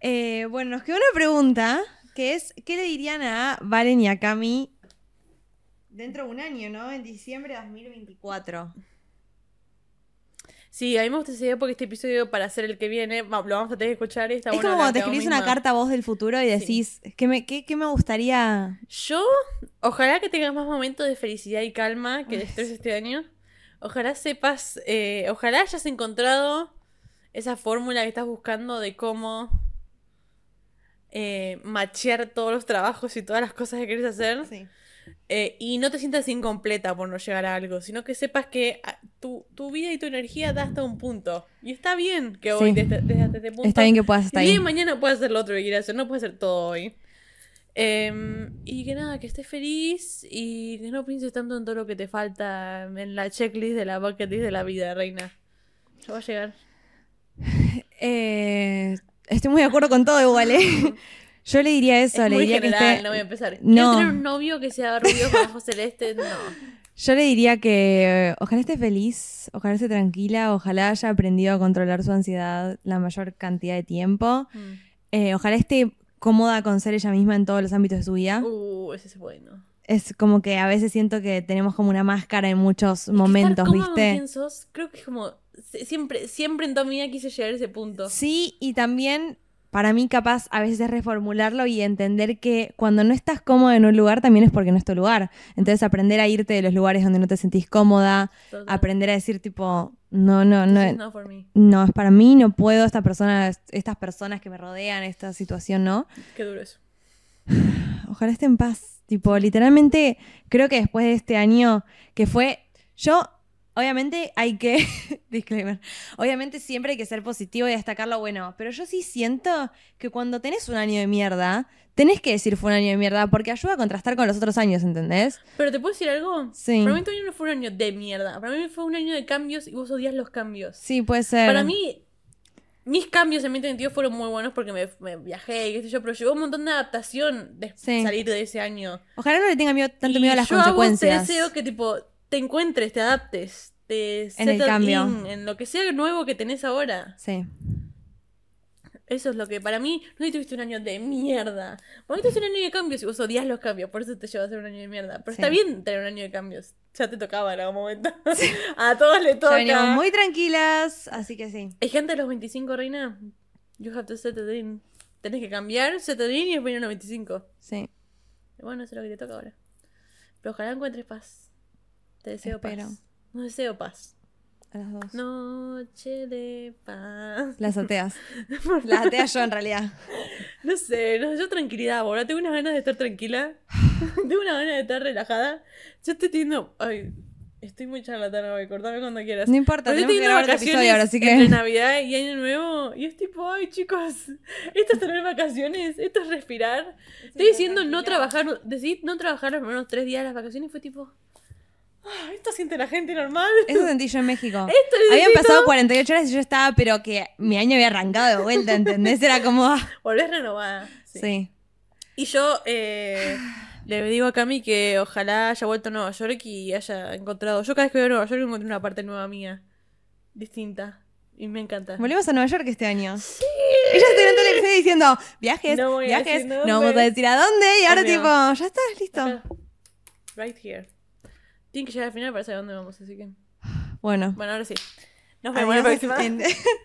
Eh, bueno, nos quedó una pregunta que es, ¿qué le dirían a Valen y a Cami dentro de un año, ¿no? En diciembre de 2024. Sí, a mí me gusta esa idea porque este episodio para hacer el que viene lo vamos a tener que escuchar y está es bueno como cuando te escribís una carta a vos del futuro y decís, ¿qué, me, qué, qué me gustaría? Yo, ojalá que tengas más momentos de felicidad y calma que de estrés este año. Ojalá sepas, eh, ojalá hayas encontrado esa fórmula que estás buscando de cómo eh, machear todos los trabajos y todas las cosas que quieres hacer. Sí. Eh, y no te sientas incompleta por no llegar a algo, sino que sepas que ah, tu, tu vida y tu energía da hasta un punto. Y está bien que hoy, Sí. desde, desde hasta este punto, Está bien que puedas estar día ahí. de mañana puedes hacer lo otro que quieras hacer, no puedes hacer todo hoy. Em, y que nada, que estés feliz y que no pienses tanto en todo lo que te falta en la checklist de la bucket list de la vida, reina. Ya va a llegar. Eh, estoy muy de acuerdo con todo igual, ¿eh? Yo le diría eso, es le muy diría que general, esté- no voy a empezar. No. Quiero tener un novio que sea rubio con ojos celestes, no. Yo le diría que eh, ojalá esté feliz, ojalá esté tranquila, ojalá haya aprendido a controlar su ansiedad la mayor cantidad de tiempo, Mm. eh, ojalá esté cómoda con ser ella misma en todos los ámbitos de su vida. Uh, ese es bueno. Es como que a veces siento que tenemos como una máscara en muchos momentos, Estar cómodo con ¿viste? quién sos, creo que es como. Siempre, siempre en toda mi vida quise llegar a ese punto. Sí, y también para mí capaz a veces es reformularlo y entender que cuando no estás cómoda en un lugar también es porque no es tu lugar. Entonces aprender a irte de los lugares donde no te sentís cómoda, Total. aprender a decir tipo, no, no, no, This me. no, es para mí, no puedo, esta persona, estas personas que me rodean, esta situación, ¿no? Qué duro eso. Ojalá esté en paz. Tipo, literalmente, creo que después de este año que fue, yo, obviamente hay que, disclaimer, obviamente siempre hay que ser positivo y destacar lo bueno, pero yo sí siento que cuando tenés un año de mierda, tenés que decir fue un año de mierda, porque ayuda a contrastar con los otros años, ¿entendés? Pero te puedo decir algo. Sí. Para mí tu año no fue un año de mierda. Para mí fue un año de cambios y vos odias los cambios. Sí, puede ser. Para mí, mis cambios en mi sentido fueron muy buenos porque me, me viajé y qué sé yo, pero llegó un montón de adaptación de Sí. salir de ese año. Ojalá no le tenga miedo, tanto Y miedo a las yo consecuencias. te deseo que tipo te encuentres, te adaptes, te En el cambio. in, en lo que sea nuevo que tenés ahora. Sí. Eso es lo que para mí, no tuviste un año de mierda. Para mí tuviste un año de cambios y vos odias los cambios, por eso te lleva a ser un año de mierda. Pero Sí. está bien tener un año de cambios. Ya te tocaba en algún momento. a todos Ya toca. venimos muy tranquilas, así que sí. Hay gente a los 25, reina. You have to settle in. Tenés que cambiar, settle in y después ir a los 25. Sí. Bueno, eso es lo que te toca ahora. Pero ojalá encuentres paz. Te deseo Espero. paz. No deseo paz. A las dos. Noche de paz. Las ateas. Las ateas yo en realidad. No sé, no, yo tranquilidad ahora. Tengo unas ganas de estar tranquila. tengo unas ganas de estar relajada. Yo estoy teniendo. Ay, estoy muy charlatana hoy. Cortame cuando quieras. No importa, Pero tenemos estoy que otro vacaciones ahora, así entre que. Navidad y Año Nuevo. Y es tipo, ay, chicos, esto es tener vacaciones, esto es respirar. Estoy diciendo no trabajar, decir no trabajar los primeros tres días de las vacaciones y fue tipo, ah, esto siente la gente normal. Eso sentí yo en México. Esto Habían pasado 48 horas y yo estaba, pero que mi año había arrancado de vuelta, ¿entendés? Era como. ah, Volvés renovada. Sí. Sí. Y yo eh, le digo a Cami que ojalá haya vuelto a Nueva York y haya encontrado. Yo cada vez que voy a Nueva York encuentro una parte nueva mía, distinta. Y me encanta. Volvimos a Nueva York este año. Sí. Ella todo el episodio diciendo viajes, No voy a viajes, decir no vamos a decir a dónde. Y ahora, tipo, ya está, listo. Acá. Right here. Tienen que llegar al final para saber dónde vamos, así que. Bueno. Bueno, ahora sí. Nos vemos la Adiós, próxima. en-